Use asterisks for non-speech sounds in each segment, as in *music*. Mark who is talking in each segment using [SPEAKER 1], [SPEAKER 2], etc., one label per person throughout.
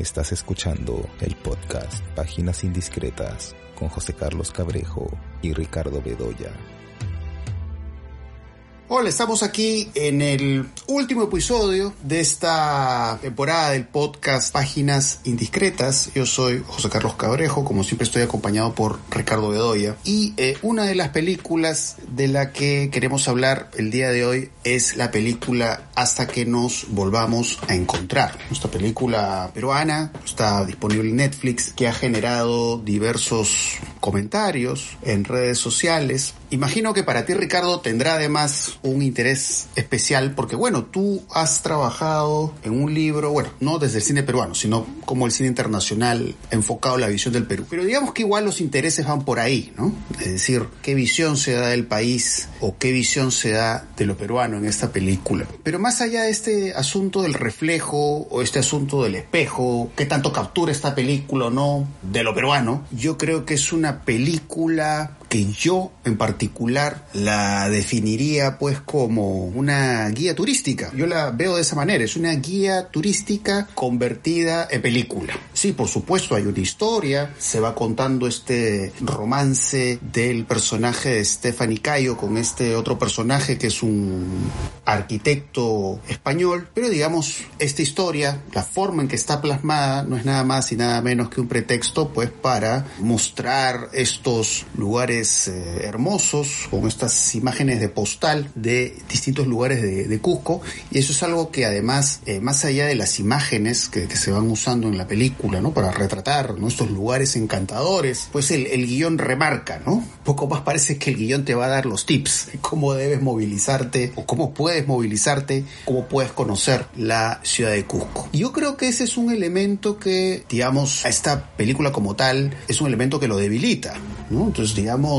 [SPEAKER 1] Estás escuchando el podcast Páginas Indiscretas con José Carlos Cabrejo y Ricardo Bedoya.
[SPEAKER 2] Hola, estamos aquí en el último episodio de esta temporada del podcast Páginas Indiscretas. Yo soy José Carlos Cabrejo, como siempre estoy acompañado por Ricardo Bedoya. Y eh, una de las películas de la que queremos hablar el día de hoy es la película Hasta que nos volvamos a encontrar. Esta película peruana está disponible en Netflix que ha generado diversos comentarios en redes sociales. Imagino que para ti, Ricardo, tendrá además un interés especial porque, bueno, tú has trabajado en un libro, bueno, no desde el cine peruano, sino como el cine internacional enfocado en la visión del Perú. Pero digamos que igual los intereses van por ahí, ¿no? Es decir, qué visión se da del país o qué visión se da de lo peruano en esta película. Pero más allá de este asunto del reflejo o este asunto del espejo, qué tanto captura esta película o no de lo peruano, yo creo que es una película que yo en particular la definiría pues como una guía turística. Yo la veo de esa manera, es una guía turística convertida en película. Sí, por supuesto hay una historia, se va contando este romance del personaje de Stephanie Cayo con este otro personaje que es un arquitecto español, pero digamos, esta historia, la forma en que está plasmada no es nada más y nada menos que un pretexto pues para mostrar estos lugares eh, hermosos, con estas imágenes de postal de distintos lugares de, Cusco, y eso es algo que además, eh, más allá de las imágenes que, se van usando en la película, ¿no? Para retratar estos lugares encantadores, pues el, el guion remarca, ¿no? Poco más parece que el guion te va a dar los tips de cómo debes movilizarte o cómo puedes movilizarte, cómo puedes conocer la ciudad de Cusco. Yo creo que ese es un elemento que, digamos, a esta película como tal, es un elemento que lo debilita, ¿no? Entonces, digamos,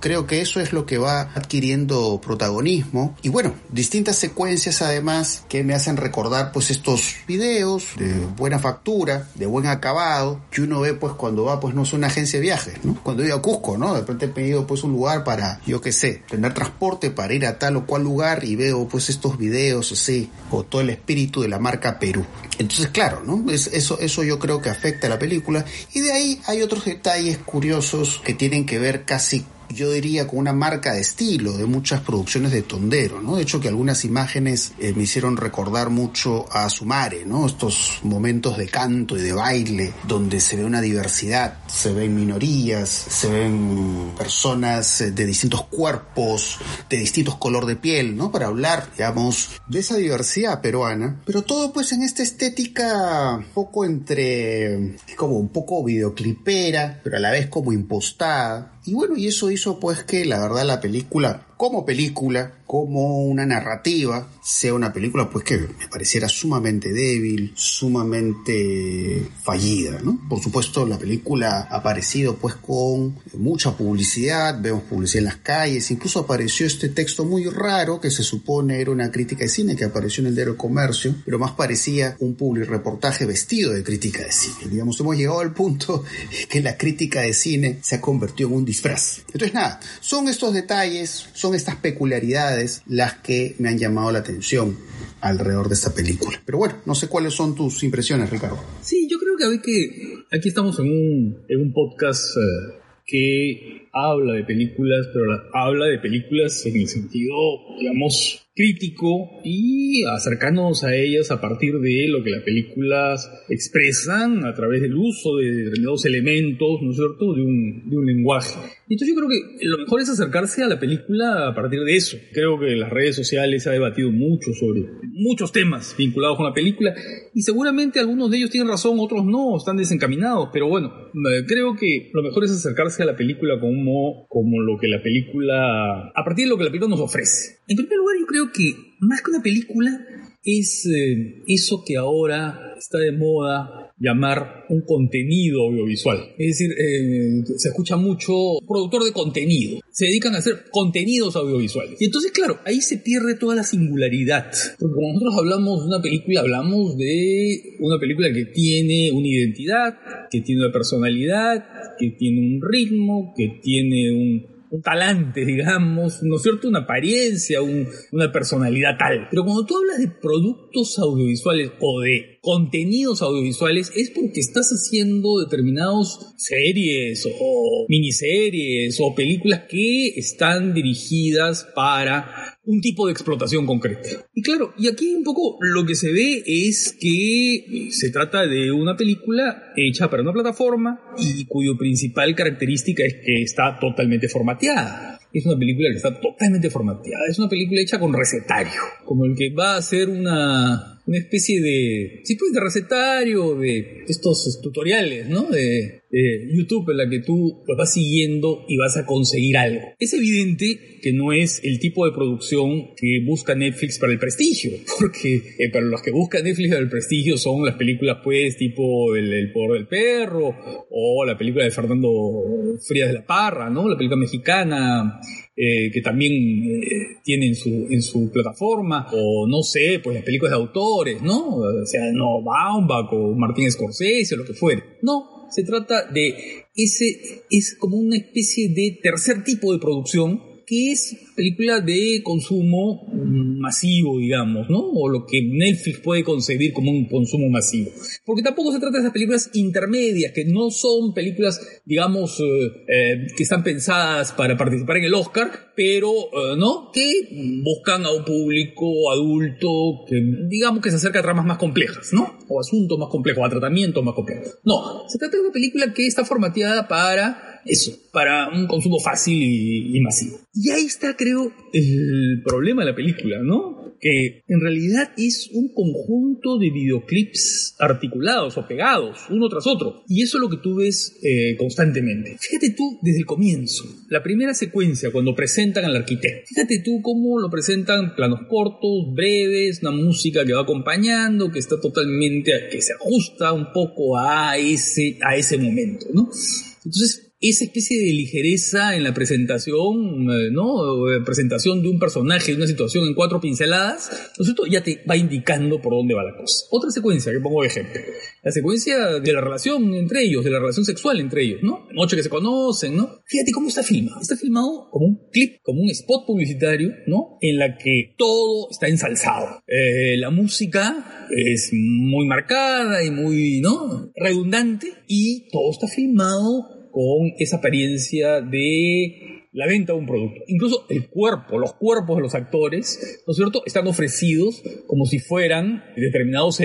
[SPEAKER 2] creo que eso es lo que va adquiriendo protagonismo. Y bueno, distintas secuencias además que me hacen recordar pues estos videos de buena factura, de buen acabado, que uno ve pues cuando va pues no es una agencia de viajes, ¿no? Cuando iba a Cusco, ¿no? De repente he pedido pues un lugar para, yo qué sé, tener transporte para ir a tal o cual lugar y veo pues estos videos así, o todo el espíritu de la marca Perú. Entonces, claro, ¿no? Es, eso, eso yo creo que afecta a la película. Y de ahí hay otros detalles curiosos que tienen que ver casi yo diría, con una marca de estilo de muchas producciones de Tondero, ¿no? De hecho, que algunas imágenes eh, me hicieron recordar mucho a Sumare, ¿no? Estos momentos de canto y de baile donde se ve una diversidad, se ven minorías, se ven personas eh, de distintos cuerpos, de distintos color de piel, ¿no? Para hablar, digamos, de esa diversidad peruana, pero todo pues en esta estética poco entre, como un poco videoclipera, pero a la vez como impostada, y bueno, y eso hizo pues que la verdad la película como película, como una narrativa, sea una película pues que me pareciera sumamente débil, sumamente fallida, ¿no? Por supuesto, la película ha aparecido pues con mucha publicidad, vemos publicidad en las calles, incluso apareció este texto muy raro que se supone era una crítica de cine que apareció en el diario Comercio, pero más parecía un reportaje vestido de crítica de cine. Digamos, hemos llegado al punto que la crítica de cine se ha convertido en un disfraz. Entonces, nada, son estos detalles, son estas peculiaridades las que me han llamado la atención alrededor de esta película. Pero bueno, no sé cuáles son tus impresiones, Ricardo.
[SPEAKER 3] Sí, yo creo que hoy que aquí estamos en un, en un podcast eh, que habla de películas, pero habla de películas en el sentido, digamos, crítico y acercarnos a ellas a partir de lo que las películas expresan a través del uso de determinados elementos, ¿no es cierto?, de un, de un lenguaje. Entonces yo creo que lo mejor es acercarse a la película a partir de eso. Creo que en las redes sociales se ha debatido mucho sobre muchos temas vinculados con la película y seguramente algunos de ellos tienen razón, otros no, están desencaminados, pero bueno, creo que lo mejor es acercarse a la película como, lo que la película, a partir de lo que la película nos ofrece. En primer lugar, yo creo que más que una película es eh, eso que ahora está de moda llamar un contenido audiovisual. Es decir, eh, se escucha mucho productor de contenido. Se dedican a hacer contenidos audiovisuales. Y entonces, claro, ahí se pierde toda la singularidad. Porque cuando nosotros hablamos de una película, hablamos de una película que tiene una identidad, que tiene una personalidad, que tiene un ritmo, que tiene un, talante, digamos, ¿no es cierto? Una apariencia, una personalidad tal. Pero cuando tú hablas de productos audiovisuales o de contenidos audiovisuales es porque estás haciendo determinados series o miniseries o películas que están dirigidas para un tipo de explotación concreta. Y claro, y aquí un poco lo que se ve es que se trata de una película hecha para una plataforma y cuyo principal característica es que está totalmente formateada. Es una película que está totalmente formateada. Es una película hecha con recetario, como el que va a ser una una especie de, sí, pues de recetario, de estos tutoriales, ¿no? De, YouTube en la que tú lo vas siguiendo y vas a conseguir algo. Es evidente que no es el tipo de producción que busca Netflix para el prestigio, *laughs* porque eh, para los que buscan Netflix para el prestigio son las películas, pues, tipo el Poder del Perro, o la película de Fernando Frías de la Parra, ¿no? La película mexicana eh, que también eh, tiene en su, en su plataforma, o no sé, pues las películas de autores, ¿no? O sea, no Baumbach o Martín Scorsese o lo que fuere. No, se trata de ese, es como una especie de tercer tipo de producción que es película de consumo masivo, digamos, ¿no? O lo que Netflix puede concebir como un consumo masivo. Porque tampoco se trata de esas películas intermedias, que no son películas, digamos, eh, eh, que están pensadas para participar en el Oscar, pero, eh, ¿no? Que buscan a un público adulto que, digamos, que se acerca a tramas más complejas, ¿no? O asuntos más complejos, a tratamientos más complejos. No, se trata de una película que está formateada para eso, para un consumo fácil y, masivo. Y ahí está, creo, el problema de la película, ¿no? Que en realidad es un conjunto de videoclips articulados o pegados, uno tras otro. Y eso es lo que tú ves eh, constantemente. Fíjate tú desde el comienzo, la primera secuencia, cuando presentan al arquitecto. Fíjate tú cómo lo presentan planos cortos, breves, una música que va acompañando, que está totalmente, que se ajusta un poco a ese, a ese momento, ¿no? Entonces, esa especie de ligereza en la presentación, eh, ¿no? Presentación de un personaje, de una situación en cuatro pinceladas, ¿no es cierto? Ya te va indicando por dónde va la cosa. Otra secuencia que pongo de ejemplo. La secuencia de la relación entre ellos, de la relación sexual entre ellos, ¿no? Noche que se conocen, ¿no? Fíjate cómo está filmado. Está filmado como un clip, como un spot publicitario, ¿no? En la que todo está ensalzado. Eh, la música es muy marcada y muy, ¿no? Redundante y todo está filmado con esa apariencia de la venta de un producto. Incluso el cuerpo, los cuerpos de los actores, ¿no es cierto?, están ofrecidos como si fueran determinados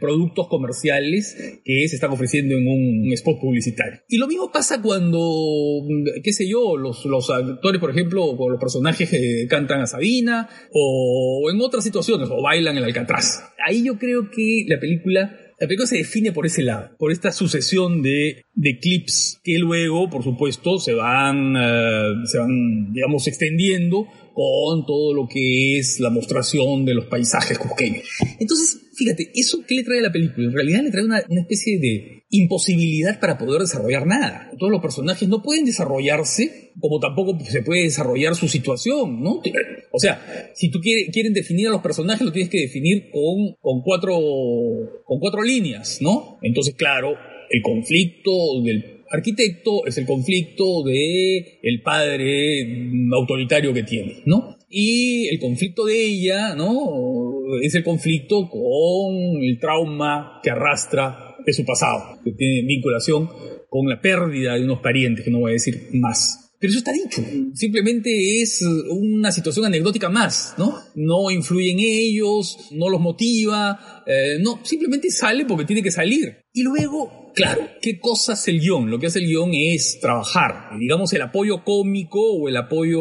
[SPEAKER 3] productos comerciales que se están ofreciendo en un, spot publicitario. Y lo mismo pasa cuando, qué sé yo, los, los actores, por ejemplo, o los personajes que cantan a Sabina, o en otras situaciones, o bailan el Alcatraz. Ahí yo creo que la película la película se define por ese lado, por esta sucesión de, clips que luego, por supuesto, se van, eh, se van, digamos, extendiendo con todo lo que es la mostración de los paisajes cusqueños. Entonces, fíjate, ¿eso qué le trae la película? En realidad le trae una especie de imposibilidad para poder desarrollar nada. Todos los personajes no pueden desarrollarse como tampoco se puede desarrollar su situación, ¿no? O sea, si tú quieres, quieren definir a los personajes, lo tienes que definir con, con, cuatro, con cuatro líneas, ¿no? Entonces, claro, el conflicto del arquitecto es el conflicto de el padre autoritario que tiene, ¿no? Y el conflicto de ella, ¿no? Es el conflicto con el trauma que arrastra de su pasado, que tiene vinculación con la pérdida de unos parientes, que no voy a decir más. Pero eso está dicho. Simplemente es una situación anecdótica más, ¿no? No influye en ellos, no los motiva, eh, no, simplemente sale porque tiene que salir. Y luego, claro, ¿qué cosa hace el guion? Lo que hace el guion es trabajar, digamos, el apoyo cómico o el apoyo,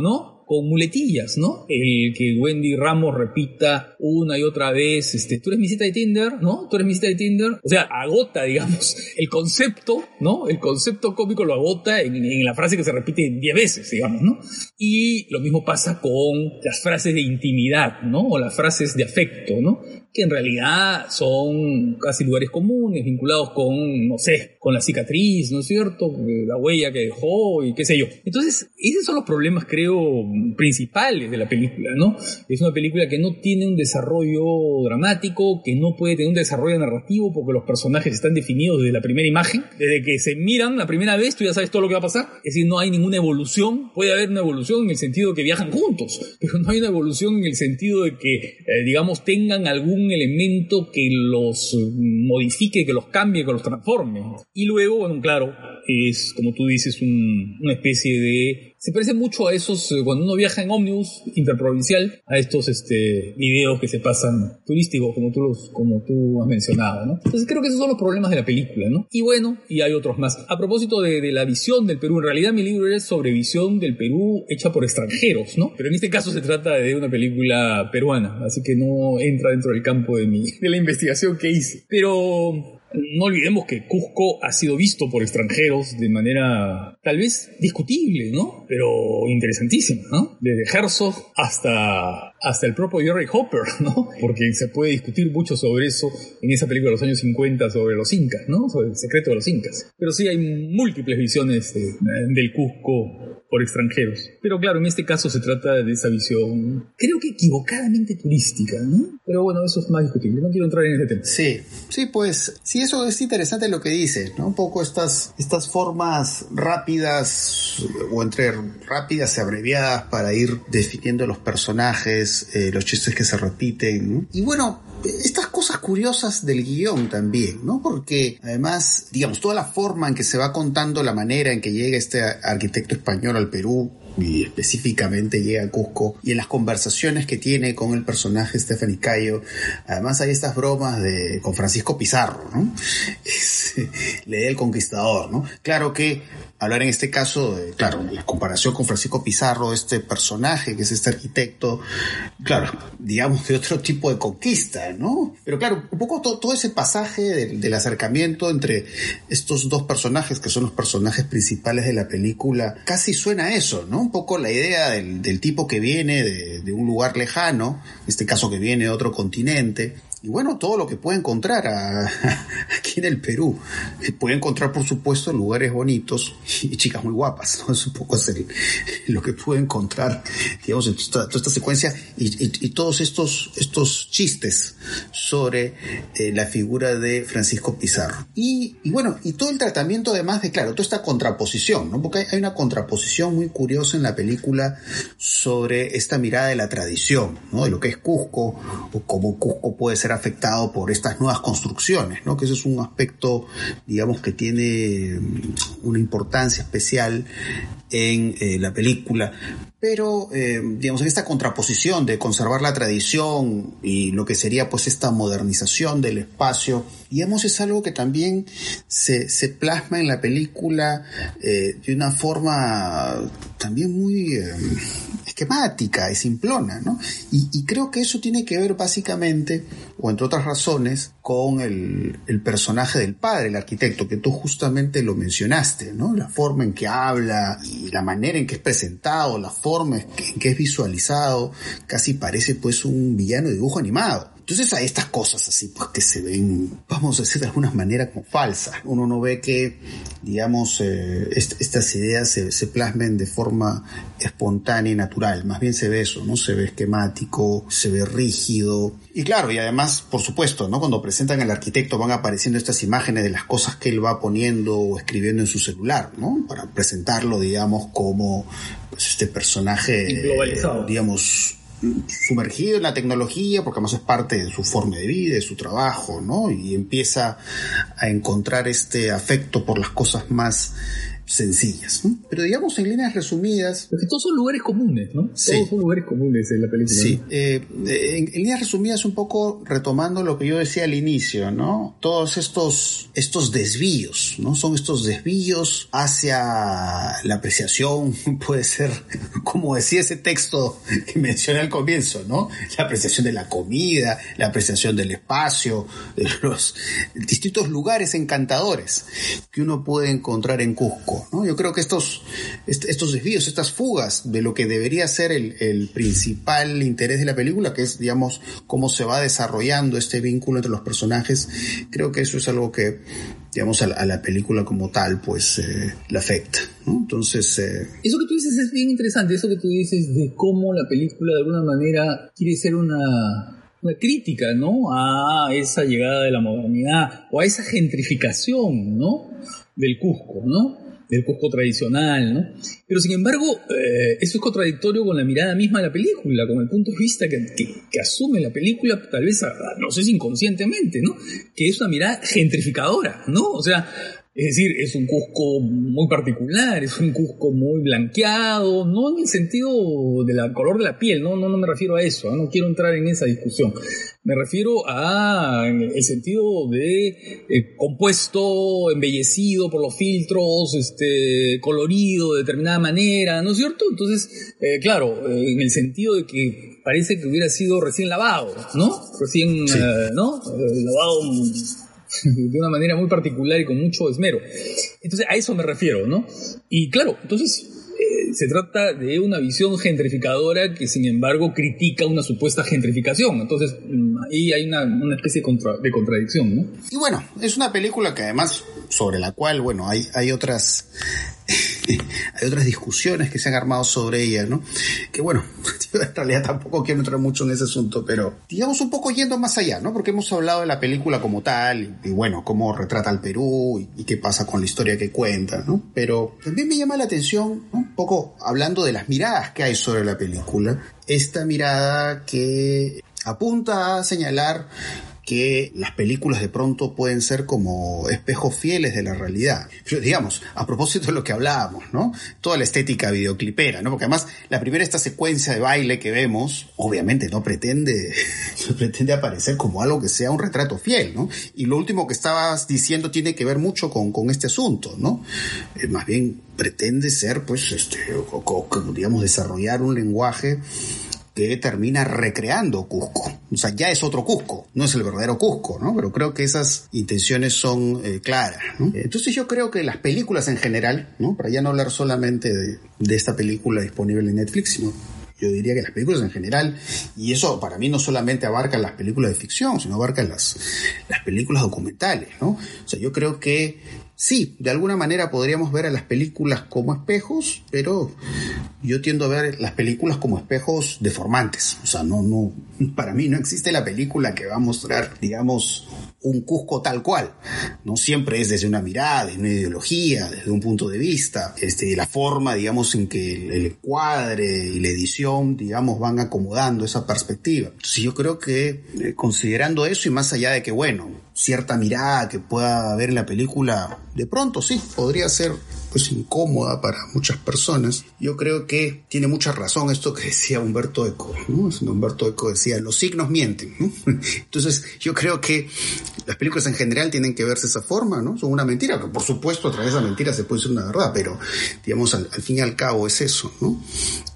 [SPEAKER 3] ¿no? Con muletillas, ¿no? El que Wendy Ramos repita una y otra vez, este, tú eres mi cita de Tinder, ¿no? Tú eres mi cita de Tinder. O sea, agota, *laughs* digamos, el concepto, ¿no? El concepto cómico lo agota en, en la frase que se repite diez veces, digamos, ¿no? Y lo mismo pasa con las frases de intimidad, ¿no? O las frases de afecto, ¿no? Que en realidad son casi lugares comunes, vinculados con, no sé, con la cicatriz, ¿no es cierto? La huella que dejó y qué sé yo. Entonces, esos son los problemas, creo, principales de la película, ¿no? Es una película que no tiene un desarrollo dramático, que no puede tener un desarrollo narrativo porque los personajes están definidos desde la primera imagen. Desde que se miran la primera vez, tú ya sabes todo lo que va a pasar. Es decir, no hay ninguna evolución. Puede haber una evolución en el sentido de que viajan juntos, pero no hay una evolución en el sentido de que, eh, digamos, tengan algún algún elemento que los modifique, que los cambie, que los transforme. Y luego, bueno, claro, es, como tú dices, una especie de se parece mucho a esos, eh, cuando uno viaja en ómnibus interprovincial, a estos este, videos que se pasan turísticos, como tú, los, como tú has mencionado, ¿no? Entonces creo que esos son los problemas de la película, ¿no? Y bueno, y hay otros más. A propósito de, de la visión del Perú, en realidad mi libro es sobre visión del Perú hecha por extranjeros, ¿no? Pero en este caso se trata de una película peruana, así que no entra dentro del campo de, mi, de la investigación que hice. Pero no olvidemos que Cusco ha sido visto por extranjeros de manera tal vez discutible, ¿no? Pero interesantísima, ¿no? Desde Herzog hasta, hasta el propio Jerry Hopper, ¿no? Porque se puede discutir mucho sobre eso en esa película de los años 50 sobre los incas, ¿no? Sobre el secreto de los incas. Pero sí hay múltiples visiones del Cusco por extranjeros. Pero claro, en este caso se trata de esa visión, creo que equivocadamente turística, ¿no? Pero bueno, eso es más discutible, no quiero entrar en ese tema.
[SPEAKER 2] Sí, sí, pues sí eso es interesante lo que dice, ¿no? Un poco estas, estas formas rápidas o entre rápidas y abreviadas para ir definiendo los personajes, eh, los chistes que se repiten. Y bueno, estas cosas curiosas del guion también, ¿no? Porque además, digamos, toda la forma en que se va contando la manera en que llega este arquitecto español al Perú, y específicamente llega a Cusco y en las conversaciones que tiene con el personaje Stephanie Cayo, además hay estas bromas de con Francisco Pizarro, ¿no? *laughs* Es, le el conquistador, ¿no? Claro que hablar en este caso, de, claro, la comparación con Francisco Pizarro, este personaje que es este arquitecto, claro, digamos de otro tipo de conquista, ¿no? Pero claro, un poco todo, ese pasaje del, acercamiento entre estos dos personajes que son los personajes principales de la película, casi suena a eso, ¿no? Un poco la idea del, tipo que viene de, de un lugar lejano, en este caso que viene de otro continente, y bueno, todo lo que puede encontrar *laughs* aquí en el Perú. Puede encontrar, por supuesto, lugares bonitos y chicas muy guapas. ¿no? *laughs* Es un poco lo que puede encontrar, digamos, en toda, esta secuencia y, todos estos, estos chistes sobre eh, la figura de Francisco Pizarro. Y, bueno, y todo el tratamiento además de, claro, toda esta contraposición, ¿no? Porque hay, una contraposición muy curiosa en la película sobre esta mirada de la tradición, ¿no? De lo que es Cusco o cómo Cusco puede ser afectado por estas nuevas construcciones, ¿no? Que eso es un aspecto, digamos, que tiene mm, una importancia especial en eh, la película. Pero, eh, digamos, en esta contraposición de conservar la tradición y lo que sería pues esta modernización del espacio, digamos, es algo que también se, se plasma en la película eh, de una forma también muy esquemática y simplona, ¿no? Y, creo que eso tiene que ver básicamente, o entre otras razones, con el, personaje del padre, el arquitecto, que tú justamente lo mencionaste, ¿no? La forma en que habla y la manera en que es presentado, la forma en que es visualizado, casi parece pues un villano de dibujo animado. Entonces hay estas cosas así, pues que se ven, vamos a decir de alguna manera como falsas. Uno no ve que, digamos, eh, estas ideas se, se, plasmen de forma espontánea y natural. Más bien se ve eso, ¿no? Se ve esquemático, se ve rígido. Y claro, y además, por supuesto, ¿no? Cuando presentan al arquitecto van apareciendo estas imágenes de las cosas que él va poniendo o escribiendo en su celular, ¿no? Para presentarlo, digamos, como pues, este personaje, digamos, sumergido en la tecnología, porque además es parte de su forma de vida, de su trabajo, ¿no? Y empieza a encontrar este afecto por las cosas más sencillas. Pero digamos en líneas resumidas.
[SPEAKER 3] Porque todos son lugares comunes, ¿no?
[SPEAKER 2] Sí.
[SPEAKER 3] Todos son lugares comunes en la película.
[SPEAKER 2] Sí. Eh, en, líneas resumidas, un poco retomando lo que yo decía al inicio, ¿no? Todos estos, estos desvíos, ¿no? Son estos desvíos hacia la apreciación, *laughs* puede ser, como decía ese texto que mencioné al comienzo, ¿no? La apreciación de la comida, la apreciación del espacio, de los distintos lugares encantadores que uno puede encontrar en Cusco. Yo creo que estos, estos desvíos, estas fugas de lo que debería ser el, principal interés de la película, que es, digamos, cómo se va desarrollando este vínculo entre los personajes, creo que eso es algo que, digamos, a, la película como tal, pues, eh, le afecta, Entonces... Eh,
[SPEAKER 3] eso que tú dices es bien interesante, eso que tú dices de cómo la película de alguna manera quiere ser una una crítica, ¿no? A esa llegada de la modernidad o a esa gentrificación, ¿no? Del Cusco, ¿no? Del Cusco tradicional, ¿no? Pero sin embargo, eh, eso es contradictorio con la mirada misma de la película, con el punto de vista que, que, asume la película, tal vez, no sé si inconscientemente, ¿no? Que es una mirada gentrificadora, ¿no? O sea, es decir, es un Cusco muy particular, es un Cusco muy blanqueado, no en el sentido del color de la piel, no, no, no me refiero a eso, no quiero entrar en esa discusión. Me refiero a el sentido de eh, compuesto, embellecido por los filtros, este, colorido de determinada manera, ¿no es cierto? Entonces, eh, claro, eh, en el sentido de que parece que hubiera sido recién lavado, ¿no? Recién, ¿no? lavado *laughs* de una manera muy particular y con mucho esmero. Entonces, a eso me refiero, ¿no? Y claro, entonces eh, se trata de una visión gentrificadora que sin embargo critica una supuesta gentrificación. Entonces mm, ahí hay una, una especie de, de, contradicción, ¿no?
[SPEAKER 2] Y bueno, es una película que además sobre la cual, bueno, hay, hay otras *laughs* hay otras discusiones que se han armado sobre ella, ¿no? Que bueno, *laughs* en realidad tampoco quiero entrar mucho en ese asunto, pero digamos un poco yendo más allá, ¿no? Porque hemos hablado de la película como tal, y, bueno, cómo retrata al Perú y, qué pasa con la historia que cuenta, ¿no? Pero también me llama la atención, un poco hablando de las miradas que hay sobre la película, esta mirada que apunta a señalar que las películas de pronto pueden ser como espejos fieles de la realidad. Pero digamos, a propósito de lo que hablábamos, ¿no? Toda la estética videoclipera, ¿no? Porque además la primera esta secuencia de baile que vemos, obviamente no pretende, *laughs* pretende aparecer como algo que sea un retrato fiel, ¿no? Y lo último que estabas diciendo tiene que ver mucho con, con este asunto, ¿no? Eh, más bien pretende ser, pues, este, digamos, desarrollar un lenguaje que termina recreando Cusco. O sea, ya es otro Cusco, no es el verdadero Cusco, ¿no? Pero creo que esas intenciones son eh, claras, ¿no? Entonces yo creo que las películas en general, ¿no? Para ya no hablar solamente de, esta película disponible en Netflix, sino yo diría que las películas en general, y eso para mí no solamente abarca las películas de ficción, sino abarca las, las películas documentales, ¿no? O sea, yo creo que sí, de alguna manera podríamos ver a las películas como espejos, pero yo tiendo a ver las películas como espejos deformantes. O sea, no, no, para mí no existe la película que va a mostrar, digamos, un Cusco tal cual. No siempre es desde una mirada, desde una ideología, desde un punto de vista, este, la forma, digamos, en que el, el cuadre y la edición, digamos, van acomodando esa perspectiva. Entonces yo creo que eh, considerando eso y más allá de que, bueno, cierta mirada que pueda haber en la película, de pronto sí, podría ser pues incómoda para muchas personas. Yo creo que tiene mucha razón esto que decía Humberto Eco. ¿no? Humberto Eco decía, los signos mienten. *laughs* Entonces yo creo que las películas en general tienen que verse de esa forma, ¿no? Son una mentira, que por supuesto a través de esa mentira se puede decir una verdad, pero digamos al, al fin y al cabo es eso, ¿no?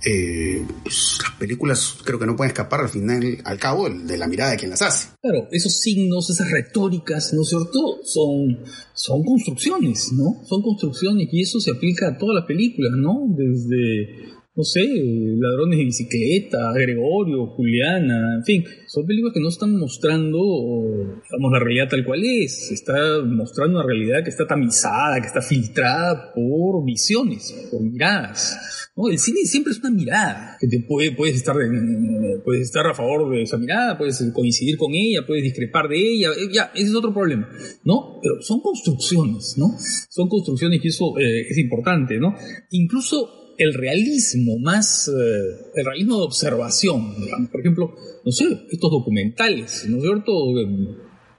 [SPEAKER 2] Eh, pues, las películas creo que no pueden escapar al final, al cabo, de la mirada de quien las hace.
[SPEAKER 3] Claro, esos signos, esas retóricas, ¿no es cierto? Son, son construcciones, ¿no? Son construcciones y eso se aplica a todas las películas, ¿no? Desde no sé, Ladrones de Bicicleta, Gregorio, Juliana, en fin, son películas que no están mostrando, digamos, la realidad tal cual es, está mostrando una realidad que está tamizada, que está filtrada por visiones, por miradas. ¿No? El cine siempre es una mirada, que te puede, puedes, estar, puedes estar a favor de esa mirada, puedes coincidir con ella, puedes discrepar de ella, eh, ya, ese es otro problema, ¿no? Pero son construcciones, ¿no? Son construcciones y eso eh, es importante, ¿no? Incluso el realismo más, eh, el realismo de observación, digamos. por ejemplo, no sé, estos documentales, ¿no es cierto?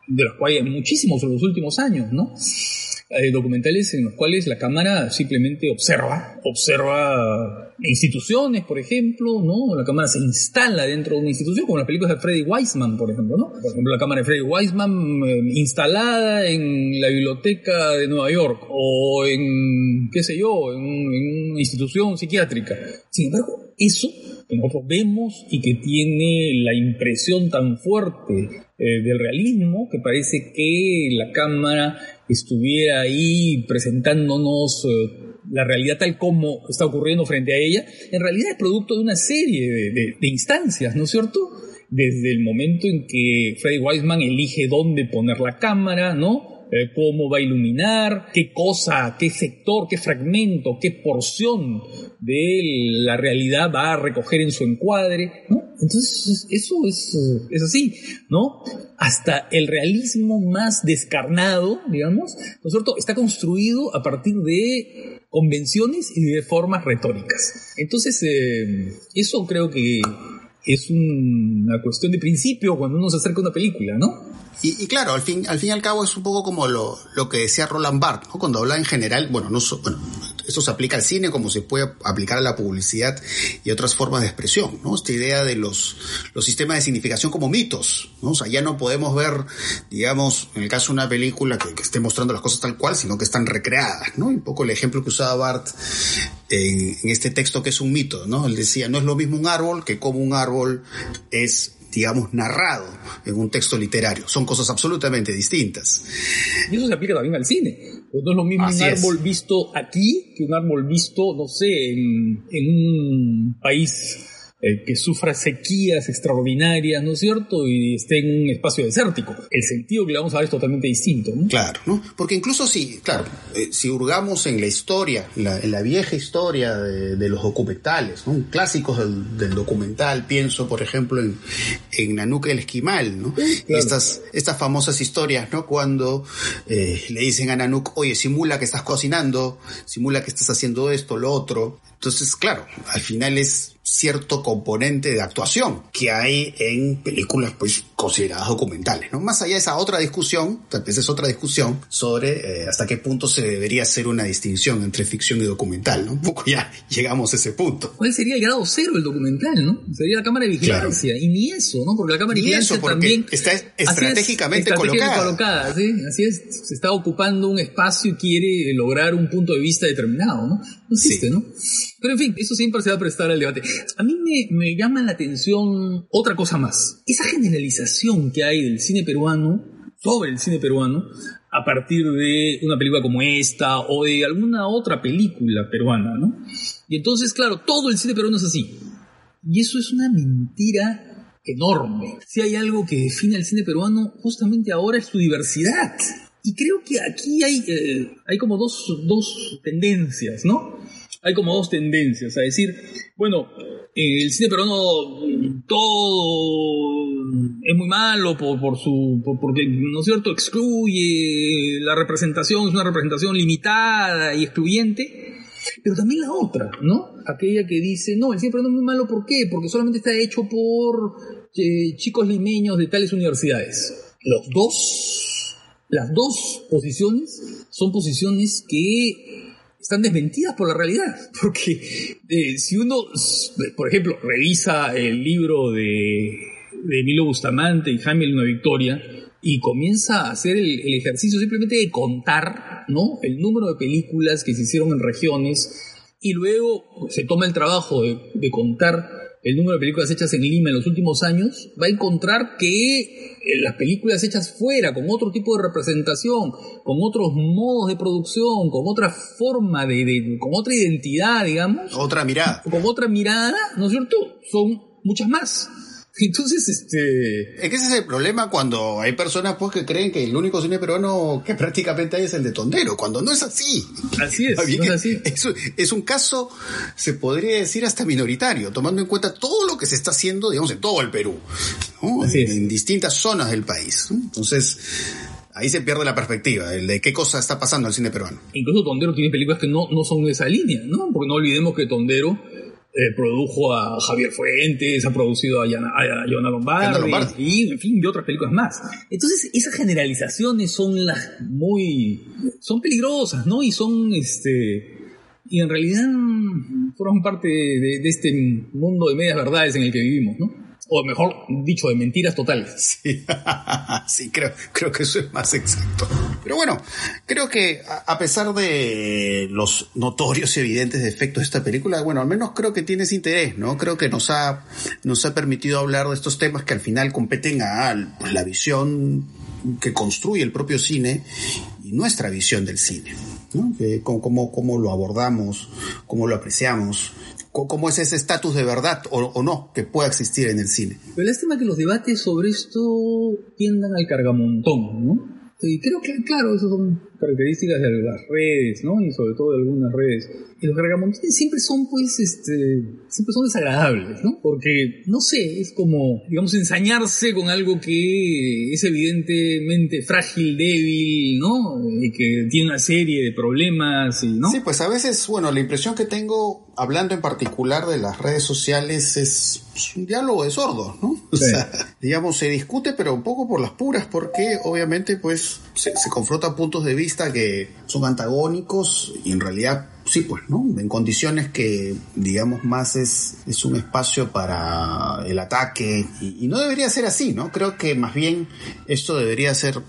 [SPEAKER 3] De los cuales hay muchísimos en los últimos años, ¿no? Hay documentales en los cuales la cámara simplemente observa, observa instituciones, por ejemplo, ¿no? La cámara se instala dentro de una institución, como las películas de Freddy Weisman, por ejemplo, ¿no? Por ejemplo, la cámara de Freddy Weisman eh, instalada en la biblioteca de Nueva York o en, qué sé yo, en, en una institución psiquiátrica. Sin embargo, eso que nosotros vemos y que tiene la impresión tan fuerte eh, del realismo que parece que la cámara estuviera ahí presentándonos eh, la realidad tal como está ocurriendo frente a ella, en realidad es producto de una serie de, de, instancias, ¿no es cierto? Desde el momento en que Freddy Weisman elige dónde poner la cámara, ¿no? Eh, cómo va a iluminar, qué cosa, qué sector, qué fragmento, qué porción de la realidad va a recoger en su encuadre. Entonces, eso es, es así, ¿no? Hasta el realismo más descarnado, digamos, ¿no es cierto?, está construido a partir de convenciones y de formas retóricas. Entonces, eh, eso creo que es una cuestión de principio cuando uno se acerca a una película, ¿no?
[SPEAKER 2] Y, claro, al fin, al fin y al cabo es un poco como lo, lo que decía Roland Barthes, ¿no? Cuando habla en general, bueno, no bueno, esto se aplica al cine como se puede aplicar a la publicidad y otras formas de expresión, ¿no? Esta idea de los, los sistemas de significación como mitos, ¿no? O sea, ya no podemos ver, digamos, en el caso de una película que, esté mostrando las cosas tal cual, sino que están recreadas, ¿no? un poco el ejemplo que usaba en, en este texto que es un mito, ¿no? Él decía, no es lo mismo un árbol que como un árbol es digamos, narrado en un texto literario. Son cosas absolutamente distintas.
[SPEAKER 3] Y eso se aplica también al cine. Pues no es lo mismo un árbol visto aquí que un árbol visto, no sé, en, en un país eh, que sufra sequías extraordinarias, ¿no es cierto? Y esté en un espacio desértico. El sentido que le vamos a dar es totalmente distinto, ¿no?
[SPEAKER 2] Claro, ¿no? Porque incluso si, claro, eh, si hurgamos en la historia, en la, vieja historia de, los documentales, ¿no? Clásicos del, documental, pienso, por ejemplo, en, en el Esquimal, ¿no? Estas, estas famosas historias, ¿no? Cuando eh, le dicen a Nanook, oye, simula que estás cocinando, simula que estás haciendo esto, lo otro. Entonces, claro, al final es cierto componente de actuación que hay en películas pues consideradas documentales, ¿no? Más allá de esa otra discusión, tal vez es otra discusión sobre eh, hasta qué punto se debería hacer una distinción entre ficción y documental, ¿no? Un poco ya llegamos a ese punto.
[SPEAKER 3] ¿Cuál sería el grado cero del documental, no? Sería la cámara de vigilancia y ni eso, ¿no? Porque la cámara de vigilancia también
[SPEAKER 2] está estratégicamente, colocada.
[SPEAKER 3] ¿sí? Así es, se está ocupando un espacio y quiere lograr un punto de vista determinado, ¿no? No existe, ¿no? Pero en fin, eso siempre se va a prestar al debate. A mí me, llama la atención otra cosa más. Esa generalización que hay del cine peruano, sobre el cine peruano, a partir de una película como esta o de alguna otra película peruana, ¿no? Y entonces, claro, todo el cine peruano es así. Y eso es una mentira enorme. Si hay algo que define al cine peruano justamente ahora es su diversidad. Y creo que aquí hay, eh, hay como dos, dos tendencias, ¿no? Hay como dos tendencias, a decir, bueno, el cine peruano todo es muy malo por, por su porque no es cierto excluye la representación es una representación limitada y excluyente pero también la otra no aquella que dice no el cine peruano es muy malo ¿por qué? porque solamente está hecho por eh, chicos limeños de tales universidades. Los dos las dos posiciones son posiciones que están desmentidas por la realidad. Porque eh, si uno, por ejemplo, revisa el libro de, de Emilio Bustamante y Jaime Luna Victoria y comienza a hacer el, ejercicio simplemente de contar ¿no? el número de películas que se hicieron en regiones y luego se toma el trabajo de contar el número de películas hechas en Lima en los últimos años, va a encontrar que eh, las películas hechas fuera, con otro tipo de representación, con otros modos de producción, con otra forma de, con otra identidad, digamos.
[SPEAKER 2] Otra mirada.
[SPEAKER 3] Con otra mirada, ¿no es cierto? Son muchas más. Entonces, este...
[SPEAKER 2] Es que ese es el problema cuando hay personas pues que creen que el único cine peruano que *laughs* prácticamente hay es el de Tondero, cuando no es así.
[SPEAKER 3] Así es, es así.
[SPEAKER 2] Es, un caso, se podría decir hasta minoritario, tomando en cuenta todo lo que se está haciendo, digamos, en todo el Perú, en, distintas zonas del país. Entonces, ahí se pierde la perspectiva de qué cosa está pasando al cine peruano.
[SPEAKER 3] Incluso Tondero tiene películas que no, no son de esa línea, ¿no? Porque no olvidemos que Tondero eh, produjo a Javier Fuentes, ha producido a, Yana, a Lombardi, y en fin, y otras películas más. Entonces, esas generalizaciones son las muy, son peligrosas, ¿no? Y son, este, y en realidad forman parte de, de este mundo de medias verdades en el que vivimos, ¿no? O mejor dicho, de mentiras totales. *laughs* *laughs*
[SPEAKER 2] Sí, creo, creo que eso es más exacto. Pero bueno, creo que a pesar de los notorios y evidentes defectos de esta película, bueno, al menos creo que tiene ese interés, ¿no? Creo que nos ha, nos ha permitido hablar de estos temas que al final competen a pues, la visión que construye el propio cine y nuestra visión del cine. ¿no? cómo, cómo, lo abordamos, cómo lo apreciamos, cómo es ese estatus de verdad o, no que pueda existir en el cine.
[SPEAKER 3] Pero lástima que los debates sobre esto tiendan al cargamontón, ¿no? Y creo que, claro, esas son características de las redes, ¿no? Y sobre todo de algunas redes. Y los cargamontones siempre son, pues, este, siempre son desagradables, ¿no? Porque, no sé, es como, digamos, ensañarse con algo que es evidentemente frágil, débil, ¿no? Y que tiene una serie de problemas, y, ¿no?
[SPEAKER 2] Sí, pues a veces, bueno, la impresión que tengo, hablando en particular de las redes sociales, es un diálogo de sordos, ¿no? *laughs* O sea, digamos, se discute, pero un poco por las puras, porque obviamente, pues, se, se confrontan puntos de vista que son antagónicos y en realidad sí, pues, ¿no? En condiciones que, digamos, más es, es un espacio para el ataque y, y, no debería ser así, ¿no? Creo que más bien esto debería ser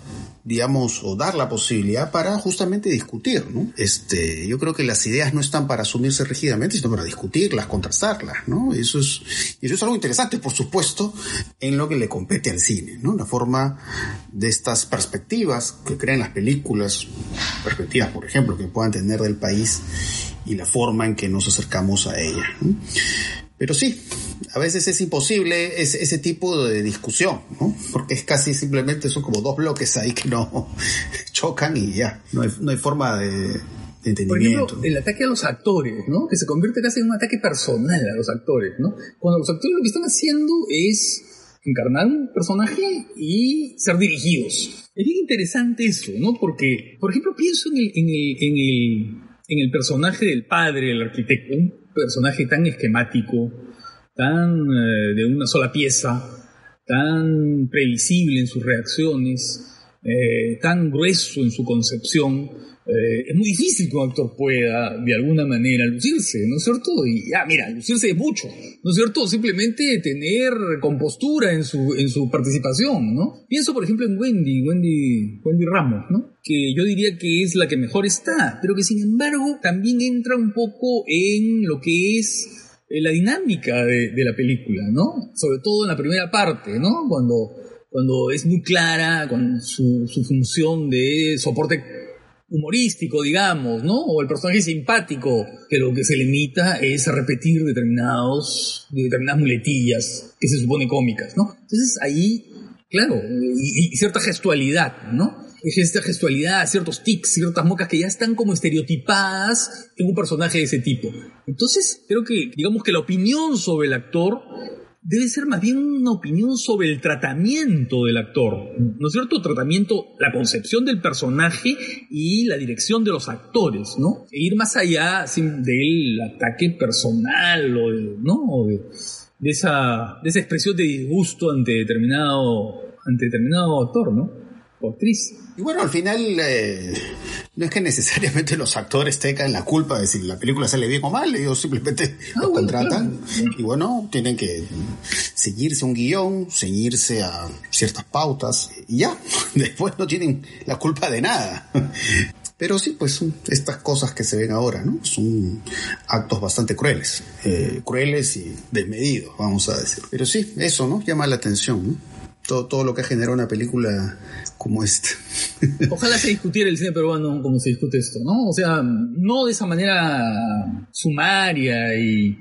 [SPEAKER 2] digamos, o dar la posibilidad para justamente discutir, ¿no? Este, yo creo que las ideas no están para asumirse rígidamente, sino para discutirlas, contrastarlas, ¿no? Eso es, eso es algo interesante, por supuesto, en lo que le compete al cine, ¿no? La forma de estas perspectivas que crean las películas, perspectivas, por ejemplo, que puedan tener del país y la forma en que nos acercamos a ella. ¿no? Pero sí, a veces es imposible ese, ese, tipo de discusión, ¿no? Porque es casi simplemente son como dos bloques ahí que no *laughs* chocan y ya, no hay, no hay forma de.
[SPEAKER 3] Por ejemplo, el ataque a los actores, ¿no? Que se convierte casi en un ataque personal a los actores, ¿no? Cuando los actores lo que están haciendo es encarnar un personaje y ser dirigidos. Es bien interesante eso, ¿no? Porque, por ejemplo, pienso en el, en el, en el, en el personaje del padre, el arquitecto, un personaje tan esquemático, tan eh, de una sola pieza, tan previsible en sus reacciones, eh, tan grueso en su concepción, eh, es muy difícil que un actor pueda de alguna manera lucirse, ¿no es cierto? Y ya, mira, lucirse es mucho, ¿no es cierto? Simplemente tener compostura en su, en su participación, ¿no? Pienso, por ejemplo, en Wendy, Wendy, Wendy Ramos, ¿no? Que yo diría que es la que mejor está, pero que sin embargo también entra un poco en lo que es la dinámica de, de la película, ¿no? Sobre todo en la primera parte, ¿no? Cuando, cuando es muy clara con su, su función de soporte humorístico, digamos, ¿no? O el personaje simpático, que lo que se limita es a repetir determinados, determinadas muletillas que se supone cómicas, ¿no? Entonces ahí, claro, y, y cierta gestualidad, ¿no? Esta gestualidad, ciertos tics, ciertas mocas que ya están como estereotipadas en un personaje de ese tipo. Entonces, creo que, digamos que la opinión sobre el actor debe ser más bien una opinión sobre el tratamiento del actor, ¿no es cierto? Tratamiento, la concepción del personaje y la dirección de los actores, ¿no? E ir más allá sin, del ataque personal o de, ¿no? De, esa, de esa expresión de disgusto ante determinado, ante determinado actor, ¿no? O actriz.
[SPEAKER 2] Y bueno, al final eh, no es que necesariamente los actores tengan la culpa de si la película sale bien o mal, ellos simplemente ah, lo contratan claro. y bueno, tienen que seguirse un guion, ceñirse a ciertas pautas y ya, *laughs* después no tienen la culpa de nada. Pero sí, pues son estas cosas que se ven ahora, ¿no? Son actos bastante crueles, eh, crueles y desmedidos, vamos a decir. Pero sí, eso, ¿no? Llama la atención, ¿no? Todo, todo, lo que ha generado una película como esta. *laughs*
[SPEAKER 3] Ojalá se discutiera el cine peruano como se discute esto, ¿no? O sea, no de esa manera sumaria y,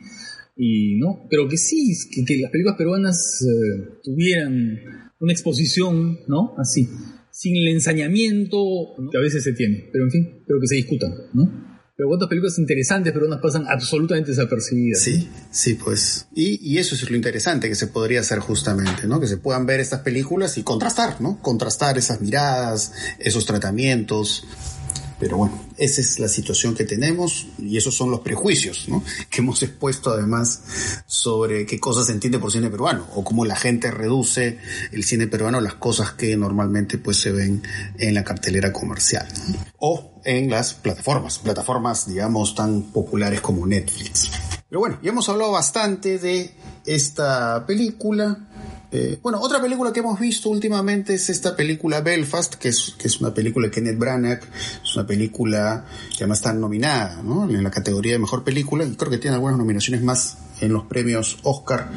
[SPEAKER 3] y ¿no? Pero que sí, que, que las películas peruanas eh, tuvieran una exposición, ¿no? Así, sin el ensañamiento ¿no? que a veces se tiene. Pero en fin, pero que se discutan, ¿no? Pero cuántas películas interesantes, pero unas pasan absolutamente desapercibidas.
[SPEAKER 2] Sí, sí, pues. Y, y, eso es lo interesante que se podría hacer justamente, ¿no? Que se puedan ver estas películas y contrastar, ¿no? Contrastar esas miradas, esos tratamientos. Pero bueno, esa es la situación que tenemos y esos son los prejuicios, ¿no? *laughs* Que hemos expuesto además sobre qué cosas se entiende por cine peruano o cómo la gente reduce el cine peruano a las cosas que normalmente pues se ven en la cartelera comercial. ¿no? O en las plataformas, plataformas digamos tan populares como Netflix. Pero bueno, ya hemos hablado bastante de esta película. Eh, bueno, otra película que hemos visto últimamente es esta película Belfast, que es, que es una película de Kenneth Branagh, es una película que además está nominada ¿no? en la categoría de mejor película y creo que tiene algunas nominaciones más en los premios Oscar.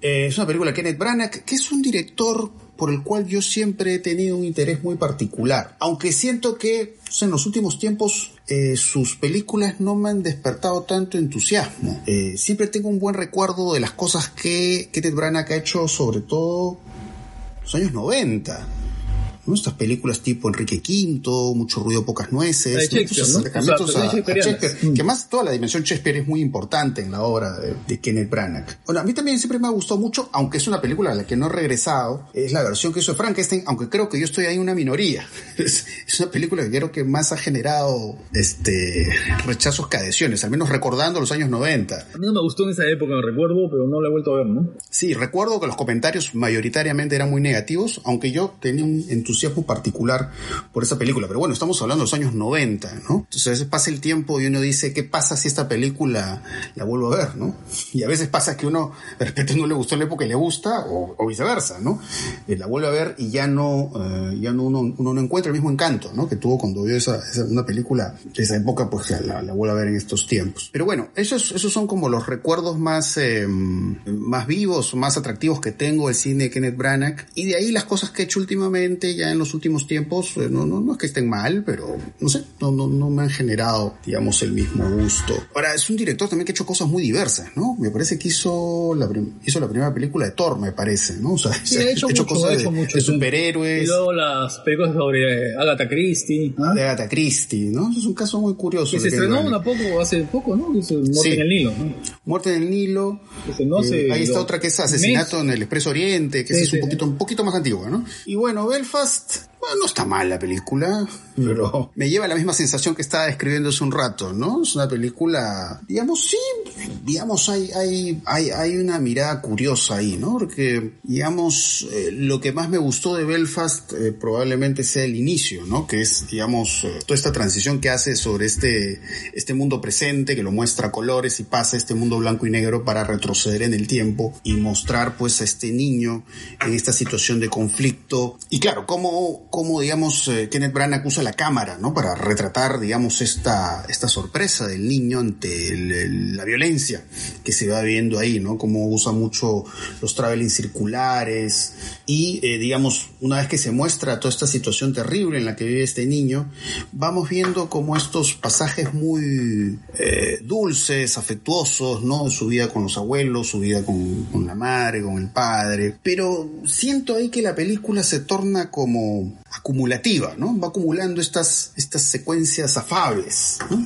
[SPEAKER 2] Eh, es una película de Kenneth Branagh, que es un director por el cual yo siempre he tenido un interés muy particular. Aunque siento que sea, en los últimos tiempos eh, sus películas no me han despertado tanto entusiasmo. Eh, siempre tengo un buen recuerdo de las cosas que Kenneth Branagh ha hecho, sobre todo los años 90. ¿No? Estas películas tipo Enrique V, Mucho ruido, pocas nueces.
[SPEAKER 3] Shakespeare,
[SPEAKER 2] que más toda la dimensión Shakespeare es muy importante en la obra de, de Kenneth Branagh. Bueno, a mí también siempre me ha gustado mucho, aunque es una película a la que no he regresado, es la versión que hizo Frankenstein, aunque creo que yo estoy ahí en una minoría. *laughs* Es, es una película que creo que más ha generado este rechazos que adhesiones, al menos recordando los años 90.
[SPEAKER 3] A mí no me gustó en esa época, me recuerdo, pero no la he vuelto a ver, ¿no?
[SPEAKER 2] Sí, recuerdo que los comentarios mayoritariamente eran muy negativos, aunque yo tenía un entusiasmo particular por esa película. Pero bueno, estamos hablando de los años 90, ¿no? Entonces pasa el tiempo y uno dice, ¿qué pasa si esta película la vuelvo a ver, ¿no? Y a veces pasa que uno de repente no le gustó la época y le gusta, o, o viceversa, ¿no? Eh, la vuelve a ver y ya no, eh, ya no uno, uno no encuentra el mismo encanto, ¿no? Que tuvo cuando vio esa, esa- una película de esa época, pues la, la vuelve a ver en estos tiempos. Pero bueno, esos, esos son como los recuerdos más, eh, más vivos, más atractivos que tengo del cine de Kenneth Branagh. Y de ahí las cosas que he hecho últimamente, ya en los últimos tiempos, eh, no, no, no es que estén mal, pero no sé, no, no, no me han generado, digamos, el mismo gusto. Ahora, es un director también que ha hecho cosas muy diversas, ¿no? Me parece que hizo la, hizo la primera película de Thor, me parece, ¿no? *laughs* O sea,
[SPEAKER 3] Sí, ha hecho mucho,
[SPEAKER 2] cosas
[SPEAKER 3] ha
[SPEAKER 2] de,
[SPEAKER 3] hecho mucho,
[SPEAKER 2] de
[SPEAKER 3] sí. Y
[SPEAKER 2] superhéroes.
[SPEAKER 3] luego las películas sobre Agatha Christie, ¿ah?
[SPEAKER 2] De Agatha Christie, ¿no? Eso es un caso muy curioso.
[SPEAKER 3] que se estrenó una poco, hace poco, ¿no? Muerte
[SPEAKER 2] Sí.
[SPEAKER 3] en el Nilo, ¿no?
[SPEAKER 2] Muerte en el Nilo.
[SPEAKER 3] No
[SPEAKER 2] Eh, ahí está otra que es Asesinato en el Expreso Oriente, que
[SPEAKER 3] Sí,
[SPEAKER 2] es un poquito, un poquito más antigua, ¿no? Y bueno, Belfast, just bueno, no está mal la película, pero me lleva a la misma sensación que estaba describiendo hace un rato, ¿no? Es una película, digamos, sí, digamos, hay, hay, hay, hay una mirada curiosa ahí, ¿no? Porque, digamos, eh, lo que más me gustó de Belfast eh, probablemente sea el inicio, ¿no? Que es, digamos, eh, toda esta transición que hace sobre este, este mundo presente, que lo muestra a colores y pasa este mundo blanco y negro para retroceder en el tiempo y mostrar, pues, a este niño en esta situación de conflicto. Y claro, cómo, cómo digamos, eh, Kenneth Branagh usa la cámara, ¿no? Para retratar, digamos, esta, esta sorpresa del niño ante la violencia que se va viendo ahí, ¿no? Cómo usa mucho los traveling circulares y, eh, digamos, una vez que se muestra toda esta situación terrible en la que vive este niño, vamos viendo como estos pasajes muy eh, dulces, afectuosos, ¿no? Su vida con los abuelos, su vida con, con la madre, con el padre, pero siento ahí que la película se torna como acumulativa, ¿no? Va acumulando estas, estas secuencias afables, ¿no?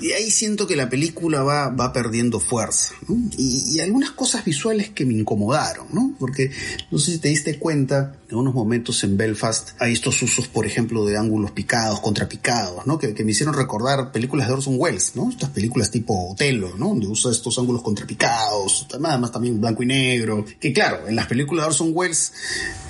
[SPEAKER 2] Y ahí siento que la película va, va perdiendo fuerza, ¿no? Y, y algunas cosas visuales que me incomodaron, ¿no? Porque no sé si te diste cuenta, en unos momentos en Belfast hay estos usos, por ejemplo, de ángulos picados, contrapicados, ¿no? Que, que me hicieron recordar películas de Orson Welles, ¿no? Estas películas tipo Otelo, ¿no? Donde usa estos ángulos contrapicados, además también blanco y negro. Que claro, en las películas de Orson Welles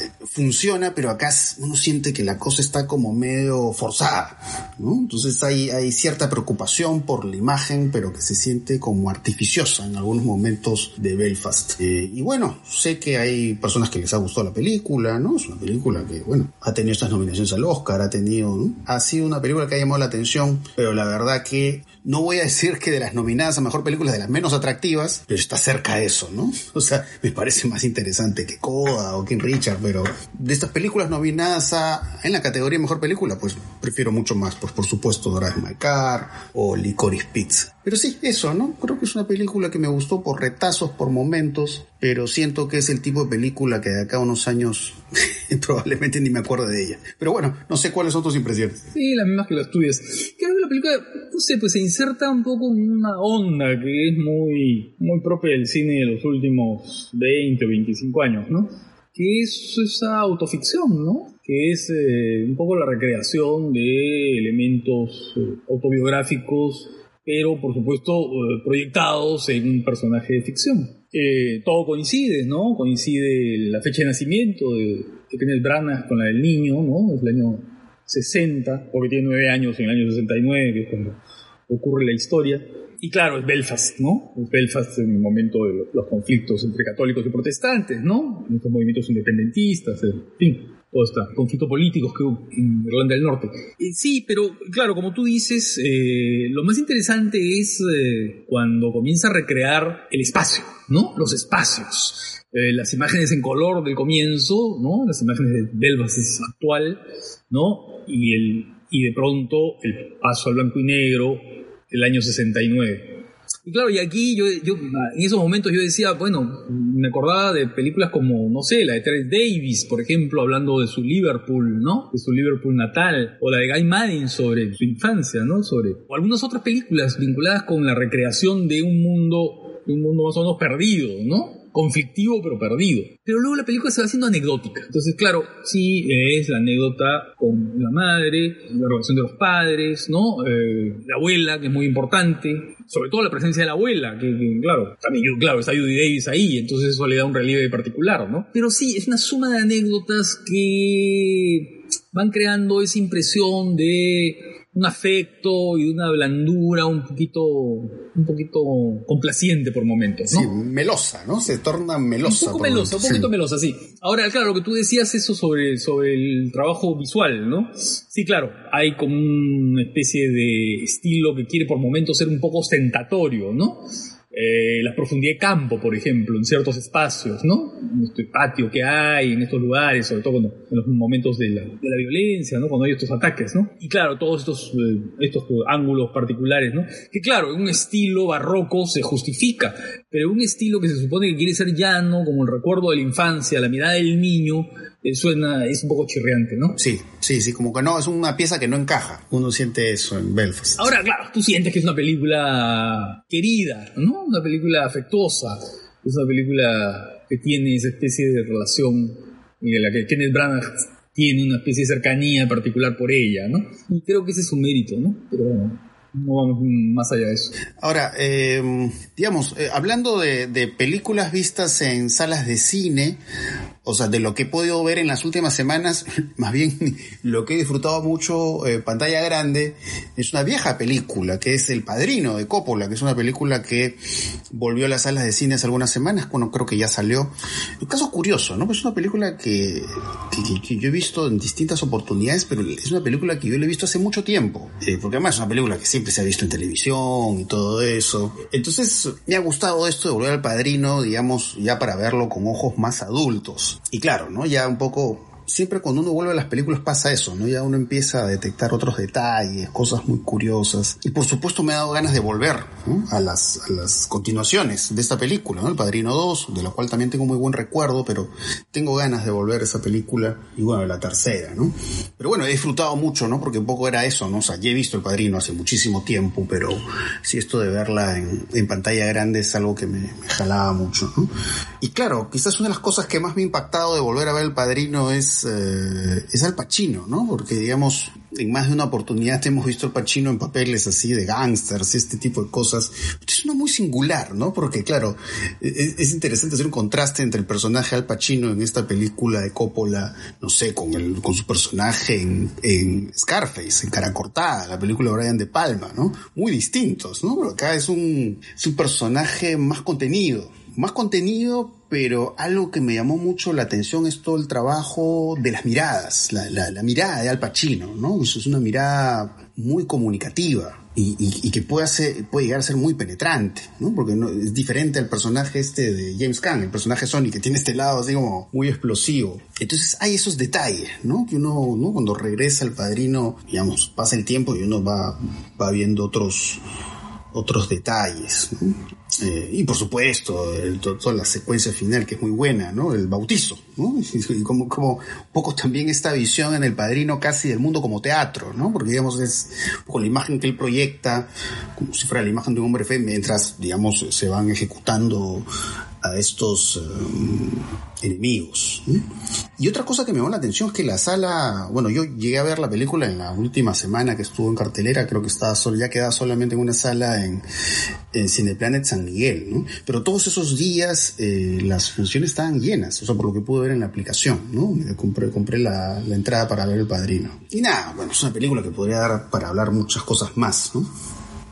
[SPEAKER 2] eh, funciona, pero acá uno siente que la cosa está como medio forzada, ¿no? Entonces hay, hay cierta preocupación por la imagen, pero que se siente como artificiosa en algunos momentos de Belfast. Eh, y bueno, sé que hay personas que les ha gustado la película, ¿no? Es una película que, bueno, ha tenido estas nominaciones al Oscar, ha tenido, ¿no? Ha sido una película que ha llamado la atención, pero la verdad que no voy a decir que de las nominadas a mejor película de las menos atractivas, pero está cerca de eso, ¿no? *laughs* O sea, me parece más interesante que Coda o King Richard, pero de estas películas nominadas a, en la categoría mejor película, pues prefiero mucho más, pues por supuesto Drive My Car o Licorice Pizza. Pero sí, eso, ¿no? Creo que es una película que me gustó por retazos, por momentos, pero siento que es el tipo de película que de acá a unos años *laughs* probablemente ni me acuerdo de ella. Pero bueno, no sé cuáles son tus impresiones.
[SPEAKER 3] Sí, las mismas que las tuyas. Creo que la película, no sé, pues se inserta un poco una onda que es muy, muy propia del cine de los últimos 20 o 25 años, ¿no? Que es esa autoficción, ¿no? Que es eh, un poco la recreación de elementos eh, autobiográficos, pero por supuesto eh, proyectados en un personaje de ficción. Eh, todo coincide, ¿no? Coincide la fecha de nacimiento de, de Kenneth Branagh con la del niño, ¿no? Es el año 60, porque tiene nueve años en el año 69, que es cuando ocurre la historia. Y claro, es Belfast, ¿no? Es Belfast en el momento de los, los conflictos entre católicos y protestantes, ¿no? Estos movimientos independentistas, en fin, todo este conflicto político que hubo en Irlanda del Norte. Eh, sí, pero claro, como tú dices, eh, lo más interesante es eh, cuando comienza a recrear el espacio, ¿no? Los espacios. Eh, las imágenes en color del comienzo, ¿no? Las imágenes de Belfast actual, ¿no? Y, el, y de pronto el paso al blanco y negro del año 69. Y claro, y aquí yo, yo en esos momentos yo decía, bueno, me acordaba de películas como, no sé, la de Terence Davis, por ejemplo, hablando de su Liverpool, ¿no? De su Liverpool natal, o la de Guy Madden sobre su infancia, ¿no? Sobre, o algunas otras películas vinculadas con la recreación de un mundo, de un mundo más o menos perdido, ¿no? Conflictivo pero perdido. Pero luego la película se va haciendo anecdótica. Entonces, claro, sí es la anécdota con la madre, la relación de los padres, ¿no? Eh, la abuela, que es muy importante, sobre todo la presencia de la abuela, que, claro, también claro, está Judy Davis ahí, entonces eso le da un relieve particular, ¿no? Pero sí, es una suma de anécdotas que van creando esa impresión de un afecto y una blandura un poquito, un poquito complaciente por momentos, ¿no?
[SPEAKER 2] Sí, melosa, ¿no? Se torna melosa.
[SPEAKER 3] Un poco melosa, un poquito melosa, sí. Ahora, claro, lo que tú decías eso sobre, sobre el trabajo visual, ¿no? Sí, claro, hay como una especie de estilo que quiere por momentos ser un poco ostentatorio, ¿no? Eh, la profundidad de campo, por ejemplo, en ciertos espacios, ¿no? En este patio que hay, en estos lugares, sobre todo en los momentos de la, de la, violencia, ¿no? Cuando hay estos ataques, ¿no? Y claro, todos estos, eh, estos ángulos particulares, ¿no? Que claro, en un estilo barroco se justifica, pero un estilo que se supone que quiere ser llano, como el recuerdo de la infancia, la mirada del niño, eh, suena, es un poco chirriante, ¿no?
[SPEAKER 2] Sí, sí, sí, como que no, es una pieza que no encaja. Uno siente eso en Belfast.
[SPEAKER 3] Ahora, claro, tú sientes que es una película querida, ¿no? Una película afectuosa. Es una película que tiene esa especie de relación en la que Kenneth Branagh tiene una especie de cercanía particular por ella, ¿no? Y creo que ese es su mérito, ¿no? Pero bueno, no vamos más allá de eso.
[SPEAKER 2] Ahora, eh, digamos, eh, hablando de, de, películas vistas en salas de cine, o sea, de lo que he podido ver en las últimas semanas, *laughs* más bien lo que he disfrutado mucho eh, pantalla grande, es una vieja película, que es El Padrino de Coppola, que es una película que volvió a las salas de cine hace algunas semanas, bueno, creo que ya salió. Un caso curioso, ¿no? Pues es una película que, que, que, yo he visto en distintas oportunidades, pero es una película que yo la he visto hace mucho tiempo, eh, porque además es una película que siempre se ha visto en televisión y todo eso. Entonces, me ha gustado esto de volver al Padrino, digamos, ya para verlo con ojos más adultos. Y claro, ¿no? Ya un poco siempre cuando uno vuelve a las películas pasa eso, ¿no? Ya uno empieza a detectar otros detalles, cosas muy curiosas. Y por supuesto me ha dado ganas de volver ¿no? a, las, a las continuaciones de esta película, ¿no? El Padrino 2, de la cual también tengo muy buen recuerdo, pero tengo ganas de volver a esa película y bueno, la tercera, ¿no? Pero bueno, he disfrutado mucho, ¿no? Porque un poco era eso, ¿no? O sea, ya he visto El Padrino hace muchísimo tiempo, pero sí esto de verla en, en pantalla grande es algo que me, me jalaba mucho, ¿no? Y claro, quizás una de las cosas que más me ha impactado de volver a ver El Padrino es eh, es Al Pacino, ¿no? Porque digamos, en más de una oportunidad hemos visto Al Pacino en papeles así de gangsters, este tipo de cosas. Es uno muy singular, ¿no? Porque claro, es, es, interesante hacer un contraste entre el personaje Al Pacino en esta película de Coppola, no sé, con el, con su personaje en, en Scarface, en Cara Cortada, la película de Brian De Palma, ¿no? Muy distintos, ¿no? Pero acá es un, es un personaje más contenido, más contenido, pero algo que me llamó mucho la atención es todo el trabajo de las miradas, la, la, mirada de Al Pacino, ¿no? Eso es una mirada muy comunicativa. Y, y, que puede, hacer, puede llegar a ser muy penetrante, ¿no? Porque es diferente al personaje este de James Caan, el personaje Sonic, que tiene este lado así como muy explosivo. Entonces hay esos detalles, ¿no? Que uno, ¿no? Cuando regresa al padrino, digamos, pasa el tiempo y uno va, va viendo otros, otros detalles. ¿no? Eh, y por supuesto, el, toda la secuencia final que es muy buena, ¿no? El bautizo, ¿no? *laughs* Y como, como un poco también esta visión en el padrino casi del mundo como teatro, ¿no? Porque digamos es con la imagen que él proyecta, como si fuera la imagen de un hombre fe, mientras, digamos, se van ejecutando a estos um, enemigos. ¿sí? Y otra cosa que me llamó la atención es que la sala, bueno, yo llegué a ver la película en la última semana que estuvo en cartelera, creo que estaba solo, ya quedaba solamente en una sala en, en Cineplanet San Miguel, ¿no? Pero todos esos días eh, las funciones estaban llenas, o por lo que pude ver en la aplicación, ¿no? Compré, compré la, la entrada para ver El Padrino. Y nada, bueno, es una película que podría dar para hablar muchas cosas más, ¿no?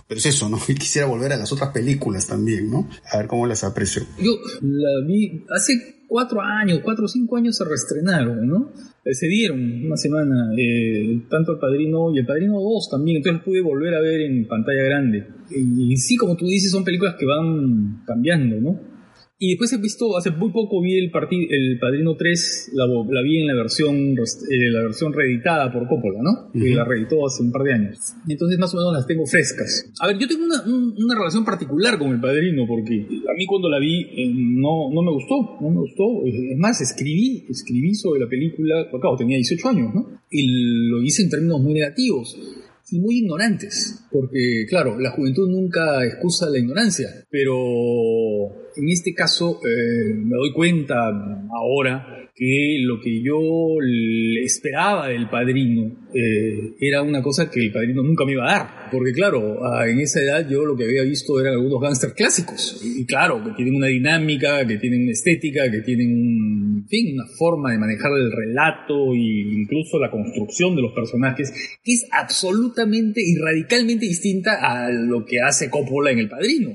[SPEAKER 2] Pero es eso, ¿no? *laughs* Y quisiera volver a las otras películas también, ¿no? A ver cómo las aprecio.
[SPEAKER 3] Yo la vi hace cuatro años, cuatro o cinco años se reestrenaron, ¿no? Se dieron una semana, eh, tanto El Padrino y El Padrino 2 también, entonces pude volver a ver en pantalla grande. Y, y sí, como tú dices, son películas que van cambiando, ¿no? Y después he visto, hace muy poco vi el, el Padrino 3, la, la, vi en la versión, eh, la versión reeditada por Coppola, ¿no? Que la reeditó hace un par de años. Entonces más o menos las tengo frescas. A ver, yo tengo una, una relación particular con el Padrino, porque a mí cuando la vi eh, no, no me gustó, no me gustó. Es más, escribí, escribí sobre la película, claro, tenía 18 años, ¿no? Y lo hice en términos muy negativos y muy ignorantes, porque claro, la juventud nunca excusa la ignorancia, pero en este caso eh, me doy cuenta ahora que lo que yo esperaba del padrino eh, era una cosa que el padrino nunca me iba a dar. Porque claro, en esa edad yo lo que había visto eran algunos gángsters clásicos. Y, claro, que tienen una dinámica, que tienen una estética, que tienen, en fin, una forma de manejar el relato e incluso la construcción de los personajes, que es absolutamente y radicalmente distinta a lo que hace Coppola en El Padrino.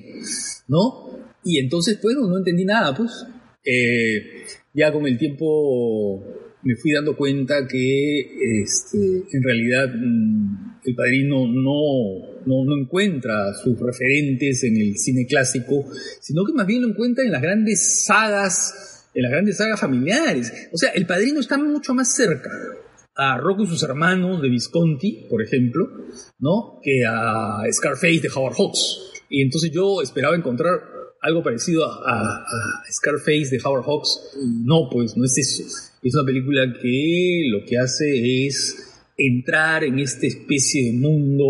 [SPEAKER 3] ¿No? Y entonces, pues, no, entendí nada, pues. Eh, ya con el tiempo me fui dando cuenta que este, en realidad mm, el padrino no, no, encuentra sus referentes en el cine clásico, sino que más bien lo encuentra en las grandes sagas, en las grandes sagas familiares. O sea, el padrino está mucho más cerca a Rocco y sus hermanos de Visconti, por ejemplo, ¿no? que a Scarface de Howard Hawks. Y entonces yo esperaba encontrar algo parecido a, Scarface de Howard Hawks. No, pues no es eso. Es una película que lo que hace es entrar en esta especie de mundo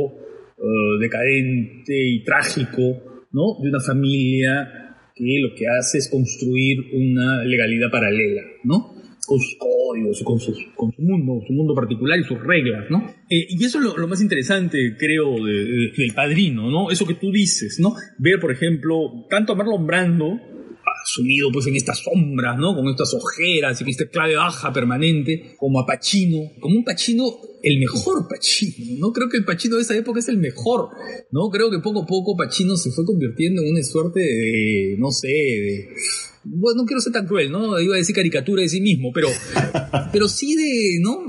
[SPEAKER 3] uh, decadente y trágico, ¿no? De una familia que lo que hace es construir una legalidad paralela, ¿no? Con sus códigos, con, con su mundo, su mundo particular y sus reglas, ¿no? Eh, y eso es lo, más interesante, creo, del padrino, ¿no? Eso que tú dices, ¿no? Ver, por ejemplo, tanto a Marlon Brando, sumido pues en estas sombras, ¿no? Con estas ojeras y con esta clave baja permanente, como a Pacino, como un Pacino, el mejor Pacino, ¿no? Creo que el Pacino de esa época es el mejor, ¿no? Creo que poco a poco Pacino se fue convirtiendo en una suerte de, no sé, de bueno, no quiero ser tan cruel, ¿no? Iba a decir caricatura de sí mismo, pero, *laughs* pero sí de, ¿no?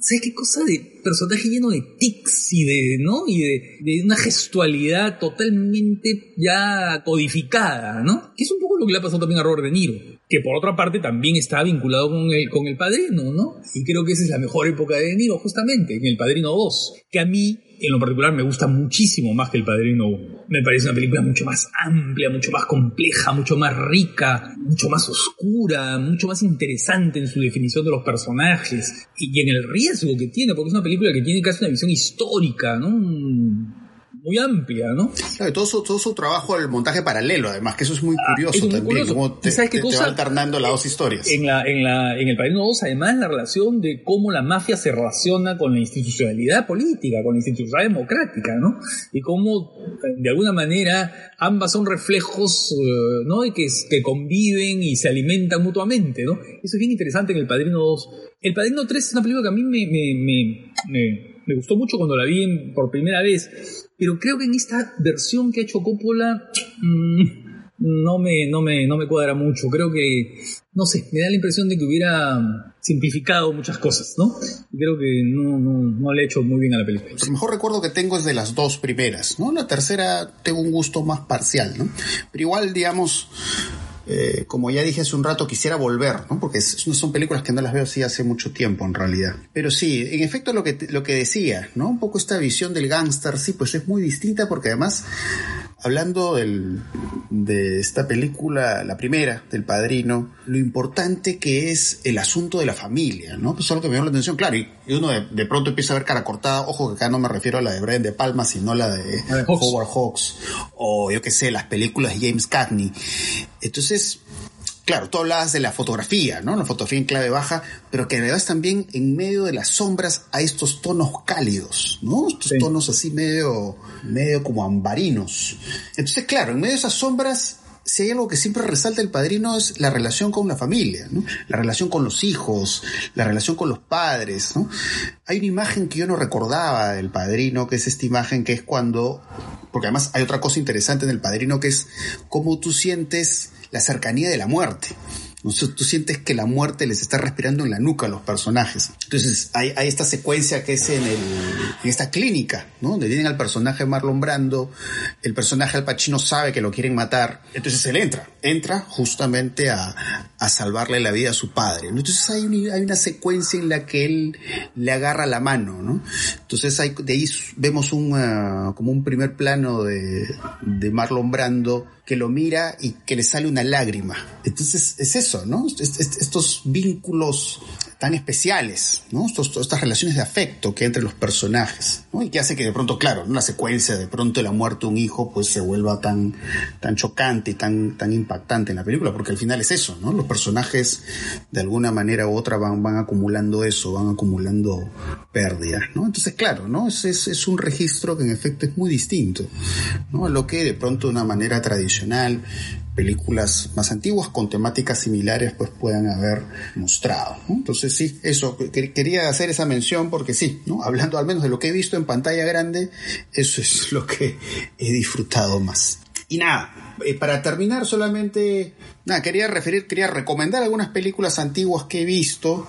[SPEAKER 3] ¿Sabes qué cosa de personaje lleno de tics y de, ¿no? Y de, una gestualidad totalmente ya codificada, ¿no? Que es un poco lo que le ha pasado también a Robert De Niro, que por otra parte también está vinculado con el, con el Padrino, ¿no? Y creo que esa es la mejor época de De Niro, justamente, en el Padrino 2, que a mí en lo particular me gusta muchísimo más que El Padrino 1. Me parece una película mucho más amplia, mucho más compleja, mucho más rica, mucho más oscura, mucho más interesante en su definición de los personajes y en el riesgo que tiene, porque es una película que tiene casi una visión histórica, ¿no? Muy amplia, ¿no?
[SPEAKER 2] Claro, todo su, todo su trabajo el montaje paralelo, además, que eso es muy ah, curioso también, como te, ¿Sabes qué te, va alternando las dos historias.
[SPEAKER 3] En, la, en, la, en El Padrino 2, además, la relación de cómo la mafia se relaciona con la institucionalidad política, con la institucionalidad democrática, ¿no? Y cómo, de alguna manera, ambas son reflejos, eh, ¿no? Y que, que conviven y se alimentan mutuamente, ¿no? Eso es bien interesante en El Padrino 2. El Padrino 3 es una película que a mí me, me, me, me gustó mucho cuando la vi por primera vez pero creo que en esta versión que ha hecho Coppola mm, no, me, no, me, no me cuadra mucho. Creo que, no sé, me da la impresión de que hubiera simplificado muchas cosas, ¿no? Y creo que no, no, no le ha hecho muy bien a la película.
[SPEAKER 2] El mejor recuerdo que tengo es de las dos primeras, ¿no? La tercera tengo un gusto más parcial, ¿no? Pero igual, digamos, eh, como ya dije hace un rato, quisiera volver, ¿no? Porque son películas que no las veo así hace mucho tiempo, en realidad. Pero sí, en efecto, lo que, lo que decía, ¿no? Un poco esta visión del gángster, sí, pues es muy distinta porque además hablando de esta película, la primera, del padrino, lo importante que es el asunto de la familia, ¿no? Pues es algo que me llama la atención, claro, y, uno de, pronto empieza a ver cara cortada, ojo que acá no me refiero a la de Brian De Palma, sino a la de, Howard Hawks, o yo qué sé, las películas de James Cagney. Entonces, claro, tú hablabas de la fotografía, ¿no? La fotografía en clave baja, pero que además también en medio de las sombras hay estos tonos cálidos, ¿no? Estos tonos así medio, medio como ambarinos. Entonces, claro, en medio de esas sombras, si hay algo que siempre resalta el padrino es la relación con la familia, ¿no? La relación con los hijos, la relación con los padres, ¿no? Hay una imagen que yo no recordaba del padrino, que es esta imagen que es cuando, porque además hay otra cosa interesante en el padrino que es cómo tú sientes la cercanía de la muerte. Tú sientes que la muerte les está respirando en la nuca a los personajes. Entonces hay, esta secuencia que es en, el, en esta clínica, ¿no? Donde tienen al personaje Marlon Brando, el personaje Al Pacino sabe que lo quieren matar, entonces él entra, entra justamente a, salvarle la vida a su padre. Entonces hay, una secuencia en la que él le agarra la mano, ¿no? Entonces de ahí vemos un, uh, como un primer plano de Marlon Brando que lo mira y que le sale una lágrima. Entonces es eso, ¿no? Estos vínculos tan especiales, ¿no? estas relaciones de afecto que hay entre los personajes, ¿no? Y que hace que de pronto, claro, una secuencia de pronto la muerte de un hijo pues se vuelva tan, tan chocante y tan, tan impactante en la película, porque al final es eso, ¿no? Los personajes de alguna manera u otra van, van acumulando eso, van acumulando pérdidas, ¿no? Entonces, claro, ¿no? Es, es, es un registro que en efecto es muy distinto, ¿no? A lo que de pronto de una manera tradicional películas más antiguas con temáticas similares pues puedan haber mostrado. Entonces sí, eso, quería hacer esa mención porque sí, ¿no? hablando al menos de lo que he visto en pantalla grande, eso es *laughs* lo que he disfrutado más. Y nada, eh, para terminar solamente, nada, quería referir, quería recomendar algunas películas antiguas que he visto.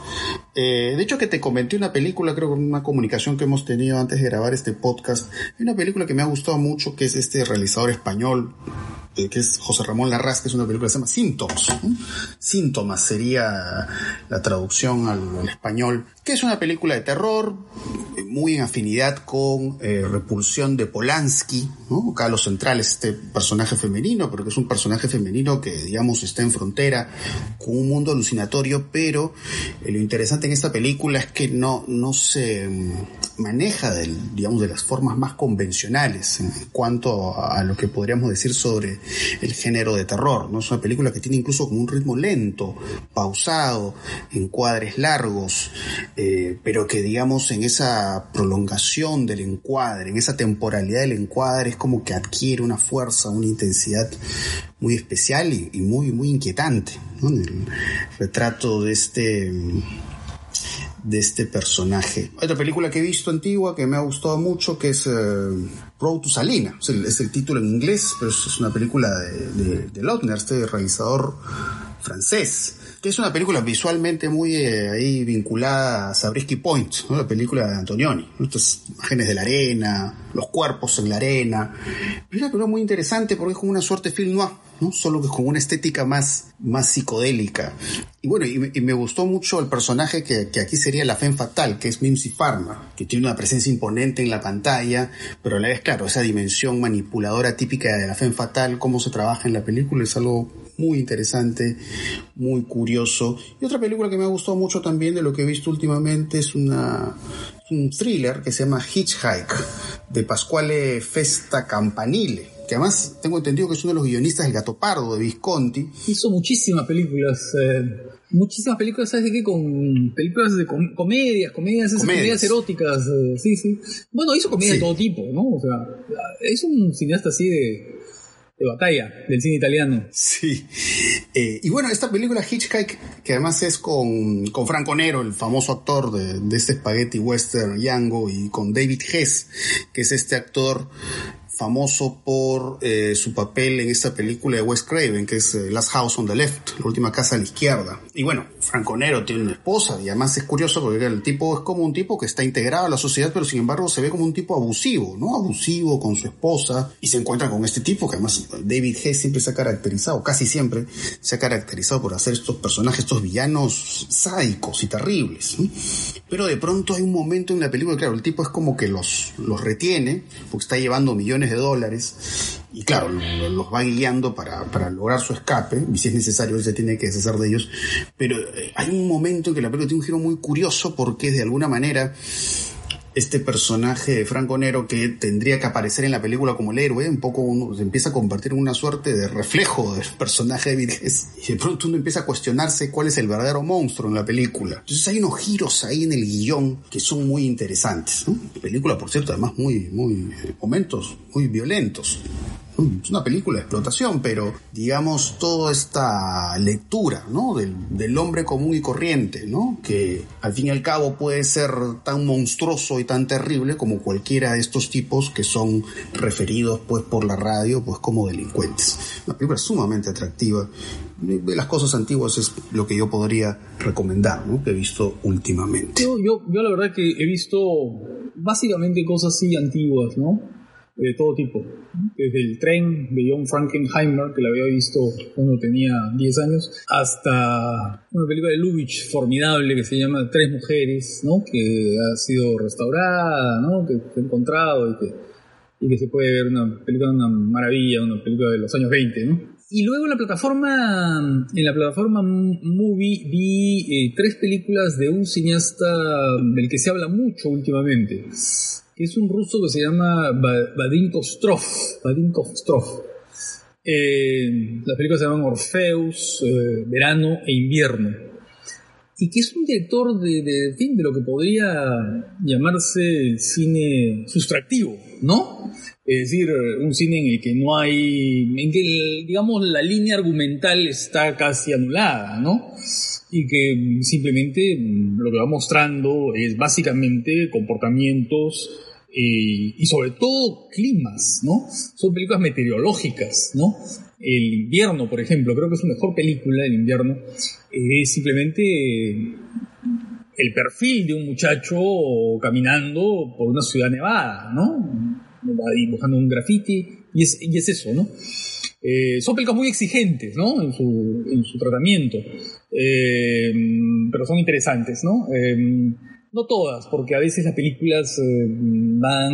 [SPEAKER 2] Eh, de hecho que te comenté una película, creo que una comunicación que hemos tenido antes de grabar este podcast, hay una película que me ha gustado mucho que es este realizador español, eh, que es José Ramón Larraz, que es una película que se llama Síntomas. Síntomas sería la traducción al, español, que es una película de terror, eh, muy en afinidad con Repulsión de Polanski, ¿no? acá lo central es este personaje femenino, porque es un personaje femenino que, digamos, está en frontera con un mundo alucinatorio, pero lo interesante en esta película es que no, no se mm, maneja, digamos, de las formas más convencionales en cuanto a lo que podríamos decir sobre el género de terror. ¿no? Es una película que tiene incluso como un ritmo lento, pausado, encuadres largos, eh, pero que digamos en esa prolongación del encuadre, en esa temporalidad del encuadre, es como que adquiere una fuerza, una intensidad muy especial y, muy, muy inquietante. ¿no? El retrato de este de este personaje. Otra película que he visto antigua que me ha gustado mucho que es eh, Road to Salina. Es el, título en inglés, pero es una película de, de, Lautner, este realizador francés que es una película visualmente muy eh, ahí vinculada a Sabrisky Point, la película de Antonioni. Estas imágenes de la arena, los cuerpos en la arena. Es una película muy interesante porque es como una suerte de film noir, ¿no? solo que con una estética más, más psicodélica. Y bueno, y, me gustó mucho el personaje que, que, aquí sería la Femme Fatal, que es Mimsy Farmer, que tiene una presencia imponente en la pantalla, pero a la vez, claro, esa dimensión manipuladora típica de la Femme Fatal, cómo se trabaja en la película, es algo muy interesante, muy curioso. Y otra película que me ha gustado mucho también de lo que he visto últimamente es una, un thriller que se llama Hitchhike, de Pasquale Festa Campanile que además tengo entendido que es uno de los guionistas del Gato Pardo de Visconti.
[SPEAKER 3] Hizo muchísimas películas, eh, muchísimas películas, ¿sabes de qué? Con películas de comedias, comedias, comedias, eróticas, eh, sí, sí. Bueno, hizo comedias de todo tipo, ¿no? O sea, es un cineasta así de de batalla del cine italiano.
[SPEAKER 2] Sí. Eh, y bueno, esta película Hitchhike, que además es con, con Franco Nero, el famoso actor de, de este spaghetti western Yango, y con David Hess, que es este actor famoso por eh, su papel en esta película de Wes Craven, que es eh, Last House on the Left, la última casa a la izquierda. Y bueno, Franco Nero tiene una esposa, y además es curioso porque el tipo es como un tipo que está integrado a la sociedad, pero sin embargo se ve como un tipo abusivo, ¿no? Abusivo con su esposa, y se encuentra con este tipo que además David Hess siempre se ha caracterizado, casi siempre se ha caracterizado por hacer estos personajes, estos villanos sádicos y terribles. Pero de pronto hay un momento en la película, claro, el tipo es como que los, los retiene, porque está llevando millones de dólares y claro, los va guiando para, para lograr su escape y si es necesario él se tiene que deshacer de ellos. Pero eh, hay un momento en que la película tiene un giro muy curioso porque de alguna manera este personaje de Franco Nero que tendría que aparecer en la película como el héroe, un poco uno se empieza a convertir en una suerte de reflejo del personaje de Vidges y de pronto uno empieza a cuestionarse cuál es el verdadero monstruo en la película. Entonces hay unos giros ahí en el guion que son muy interesantes. Película, por cierto, además muy, muy, momentos muy violentos. Es una película de explotación, pero digamos toda esta lectura, ¿no? Del, del, hombre común y corriente, ¿no? Que al fin y al cabo puede ser tan monstruoso y tan terrible como cualquiera de estos tipos que son referidos pues por la radio pues como delincuentes. Una película sumamente atractiva. De las cosas antiguas es lo que yo podría recomendar, ¿no? Que he visto últimamente.
[SPEAKER 3] Yo, yo, yo la verdad que he visto básicamente cosas así antiguas, ¿no? De todo tipo. Desde el tren de John Frankenheimer, que la había visto cuando tenía 10 años, hasta una película de Lubitsch formidable que se llama Tres Mujeres, ¿no? que ha sido restaurada, ¿no? que se ha encontrado y que, y que se puede ver una película una maravilla, una película de los años 20. ¿no? Y luego en la plataforma, en la plataforma Movie vi eh, tres películas de un cineasta del que se habla mucho últimamente que es un ruso que se llama Vadim Kostrov. Vadim Kostrov. Eh, las películas se llaman Orfeus, eh, Verano e Invierno. Y que es un director de, de, de lo que podría llamarse cine sustractivo, ¿no? Es decir, un cine en el que no hay, en que, digamos, la línea argumental está casi anulada, ¿no? Y que simplemente lo que va mostrando es básicamente comportamientos eh, y sobre todo climas, ¿no? Son películas meteorológicas, ¿no? El invierno, por ejemplo, creo que es su mejor película, el invierno, es simplemente el perfil de un muchacho caminando por una ciudad nevada, ¿no? dibujando un graffiti, y es, y es eso, ¿no? Eh, son películas muy exigentes, ¿no? En su, en su tratamiento, eh, pero son interesantes, ¿no? Eh, no todas, porque a veces las películas van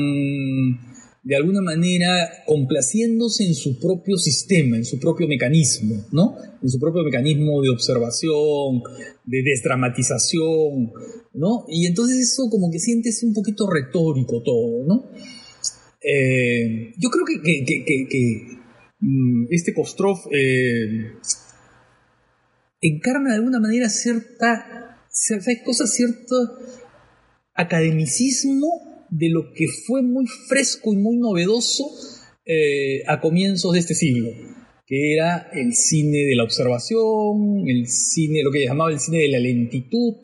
[SPEAKER 3] de alguna manera complaciéndose en su propio sistema, en su propio mecanismo, ¿no? En su propio mecanismo de observación, de desdramatización, ¿no? Y entonces eso como que sientes un poquito retórico todo, ¿no? yo creo que, este Kostrov eh, encarna de alguna manera cierta, ¿sabes cosas? Cierto academicismo de lo que fue muy fresco y muy novedoso eh, a comienzos de este siglo, que era el cine de la observación, el cine, lo que llamaba el cine de la lentitud,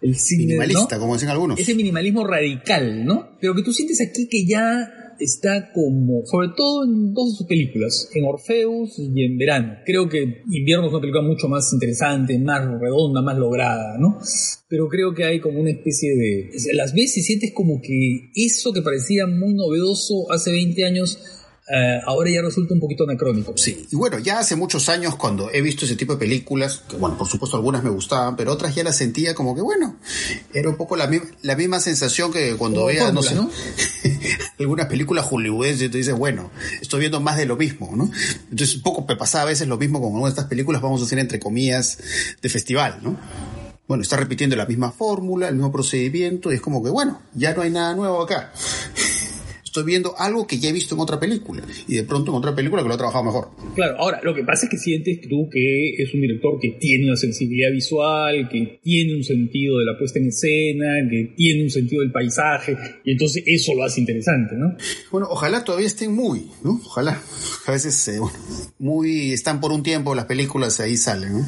[SPEAKER 3] el cine...
[SPEAKER 2] Minimalista, como dicen algunos.
[SPEAKER 3] Ese minimalismo radical, ¿no? Pero que tú sientes aquí que ya está como, sobre todo en dos de sus películas, en Orfeus y en Verano. Creo que Invierno es una película mucho más interesante, más redonda, más lograda, ¿no? Pero creo que hay como una especie de... Las y sientes como que eso que parecía muy novedoso hace 20 años eh, ahora ya resulta un poquito anacrónico.
[SPEAKER 2] Sí, y bueno, ya hace muchos años cuando he visto ese tipo de películas, que bueno, por supuesto algunas me gustaban, pero otras ya las sentía como que bueno, era un poco la, la misma sensación que cuando veía, no sé, *laughs* algunas películas hollywoodenses y tú dices, bueno, estoy viendo más de lo mismo, ¿no? Entonces un poco me pasaba a veces lo mismo con algunas de estas películas, vamos a decir entre comillas, de festival, ¿no? Bueno, está repitiendo la misma fórmula, el mismo procedimiento, y es como que, bueno, ya no hay nada nuevo acá estoy viendo algo que ya he visto en otra película y de pronto en otra película que lo ha trabajado mejor.
[SPEAKER 3] Claro, ahora lo que pasa es que sientes tú que es un director que tiene una sensibilidad visual, que tiene un sentido de la puesta en escena, que tiene un sentido del paisaje y entonces eso lo hace interesante, ¿no?
[SPEAKER 2] Bueno, ojalá todavía estén muy, ¿no? Ojalá. *laughs* A veces, eh, bueno, muy están por un tiempo las películas ahí salen, ¿no?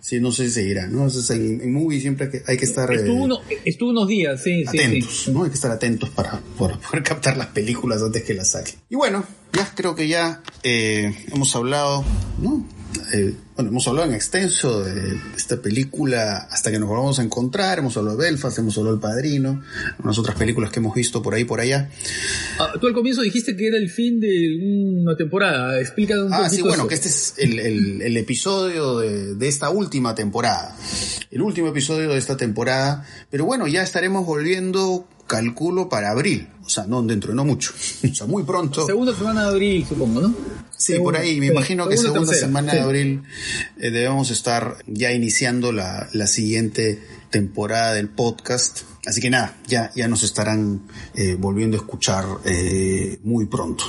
[SPEAKER 2] Sí, no sé si seguirá, ¿no? Entonces en, en movie siempre hay que, estar...
[SPEAKER 3] Estuvo, eh, estuvo unos días, sí,
[SPEAKER 2] atentos,
[SPEAKER 3] sí,
[SPEAKER 2] ¿no? Hay que estar atentos para, para poder captar las películas antes que las saquen. Y bueno, ya creo que ya eh, hemos hablado, ¿no? Eh, bueno, hemos hablado en extenso de esta película hasta que nos volvamos a encontrar, hemos hablado de Belfast, hemos hablado del Padrino, unas otras películas que hemos visto por ahí por allá.
[SPEAKER 3] Ah, tú al comienzo dijiste que era el fin de una temporada, explica un
[SPEAKER 2] Ah, sí, bueno, que este es el, episodio de, de, esta última temporada, el último episodio de esta temporada, pero bueno, ya estaremos volviendo calculo para abril, o sea, no dentro, no mucho, o sea, muy pronto.
[SPEAKER 3] Segunda semana de abril, supongo, ¿no?
[SPEAKER 2] Sí, por ahí, me imagino que segunda semana de abril eh, debemos estar ya iniciando la, la, siguiente temporada del podcast. Así que nada, ya, ya nos estarán eh, volviendo a escuchar eh, muy pronto.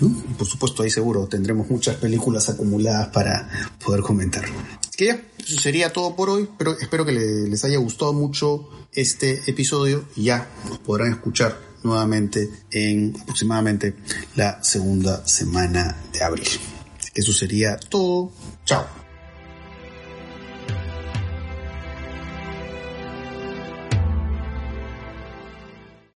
[SPEAKER 2] Y por supuesto ahí seguro tendremos muchas películas acumuladas para poder comentar. Así que ya, eso sería todo por hoy, pero espero que les haya gustado mucho este episodio y ya nos podrán escuchar nuevamente en aproximadamente la segunda semana de abril. Eso sería todo. Chao.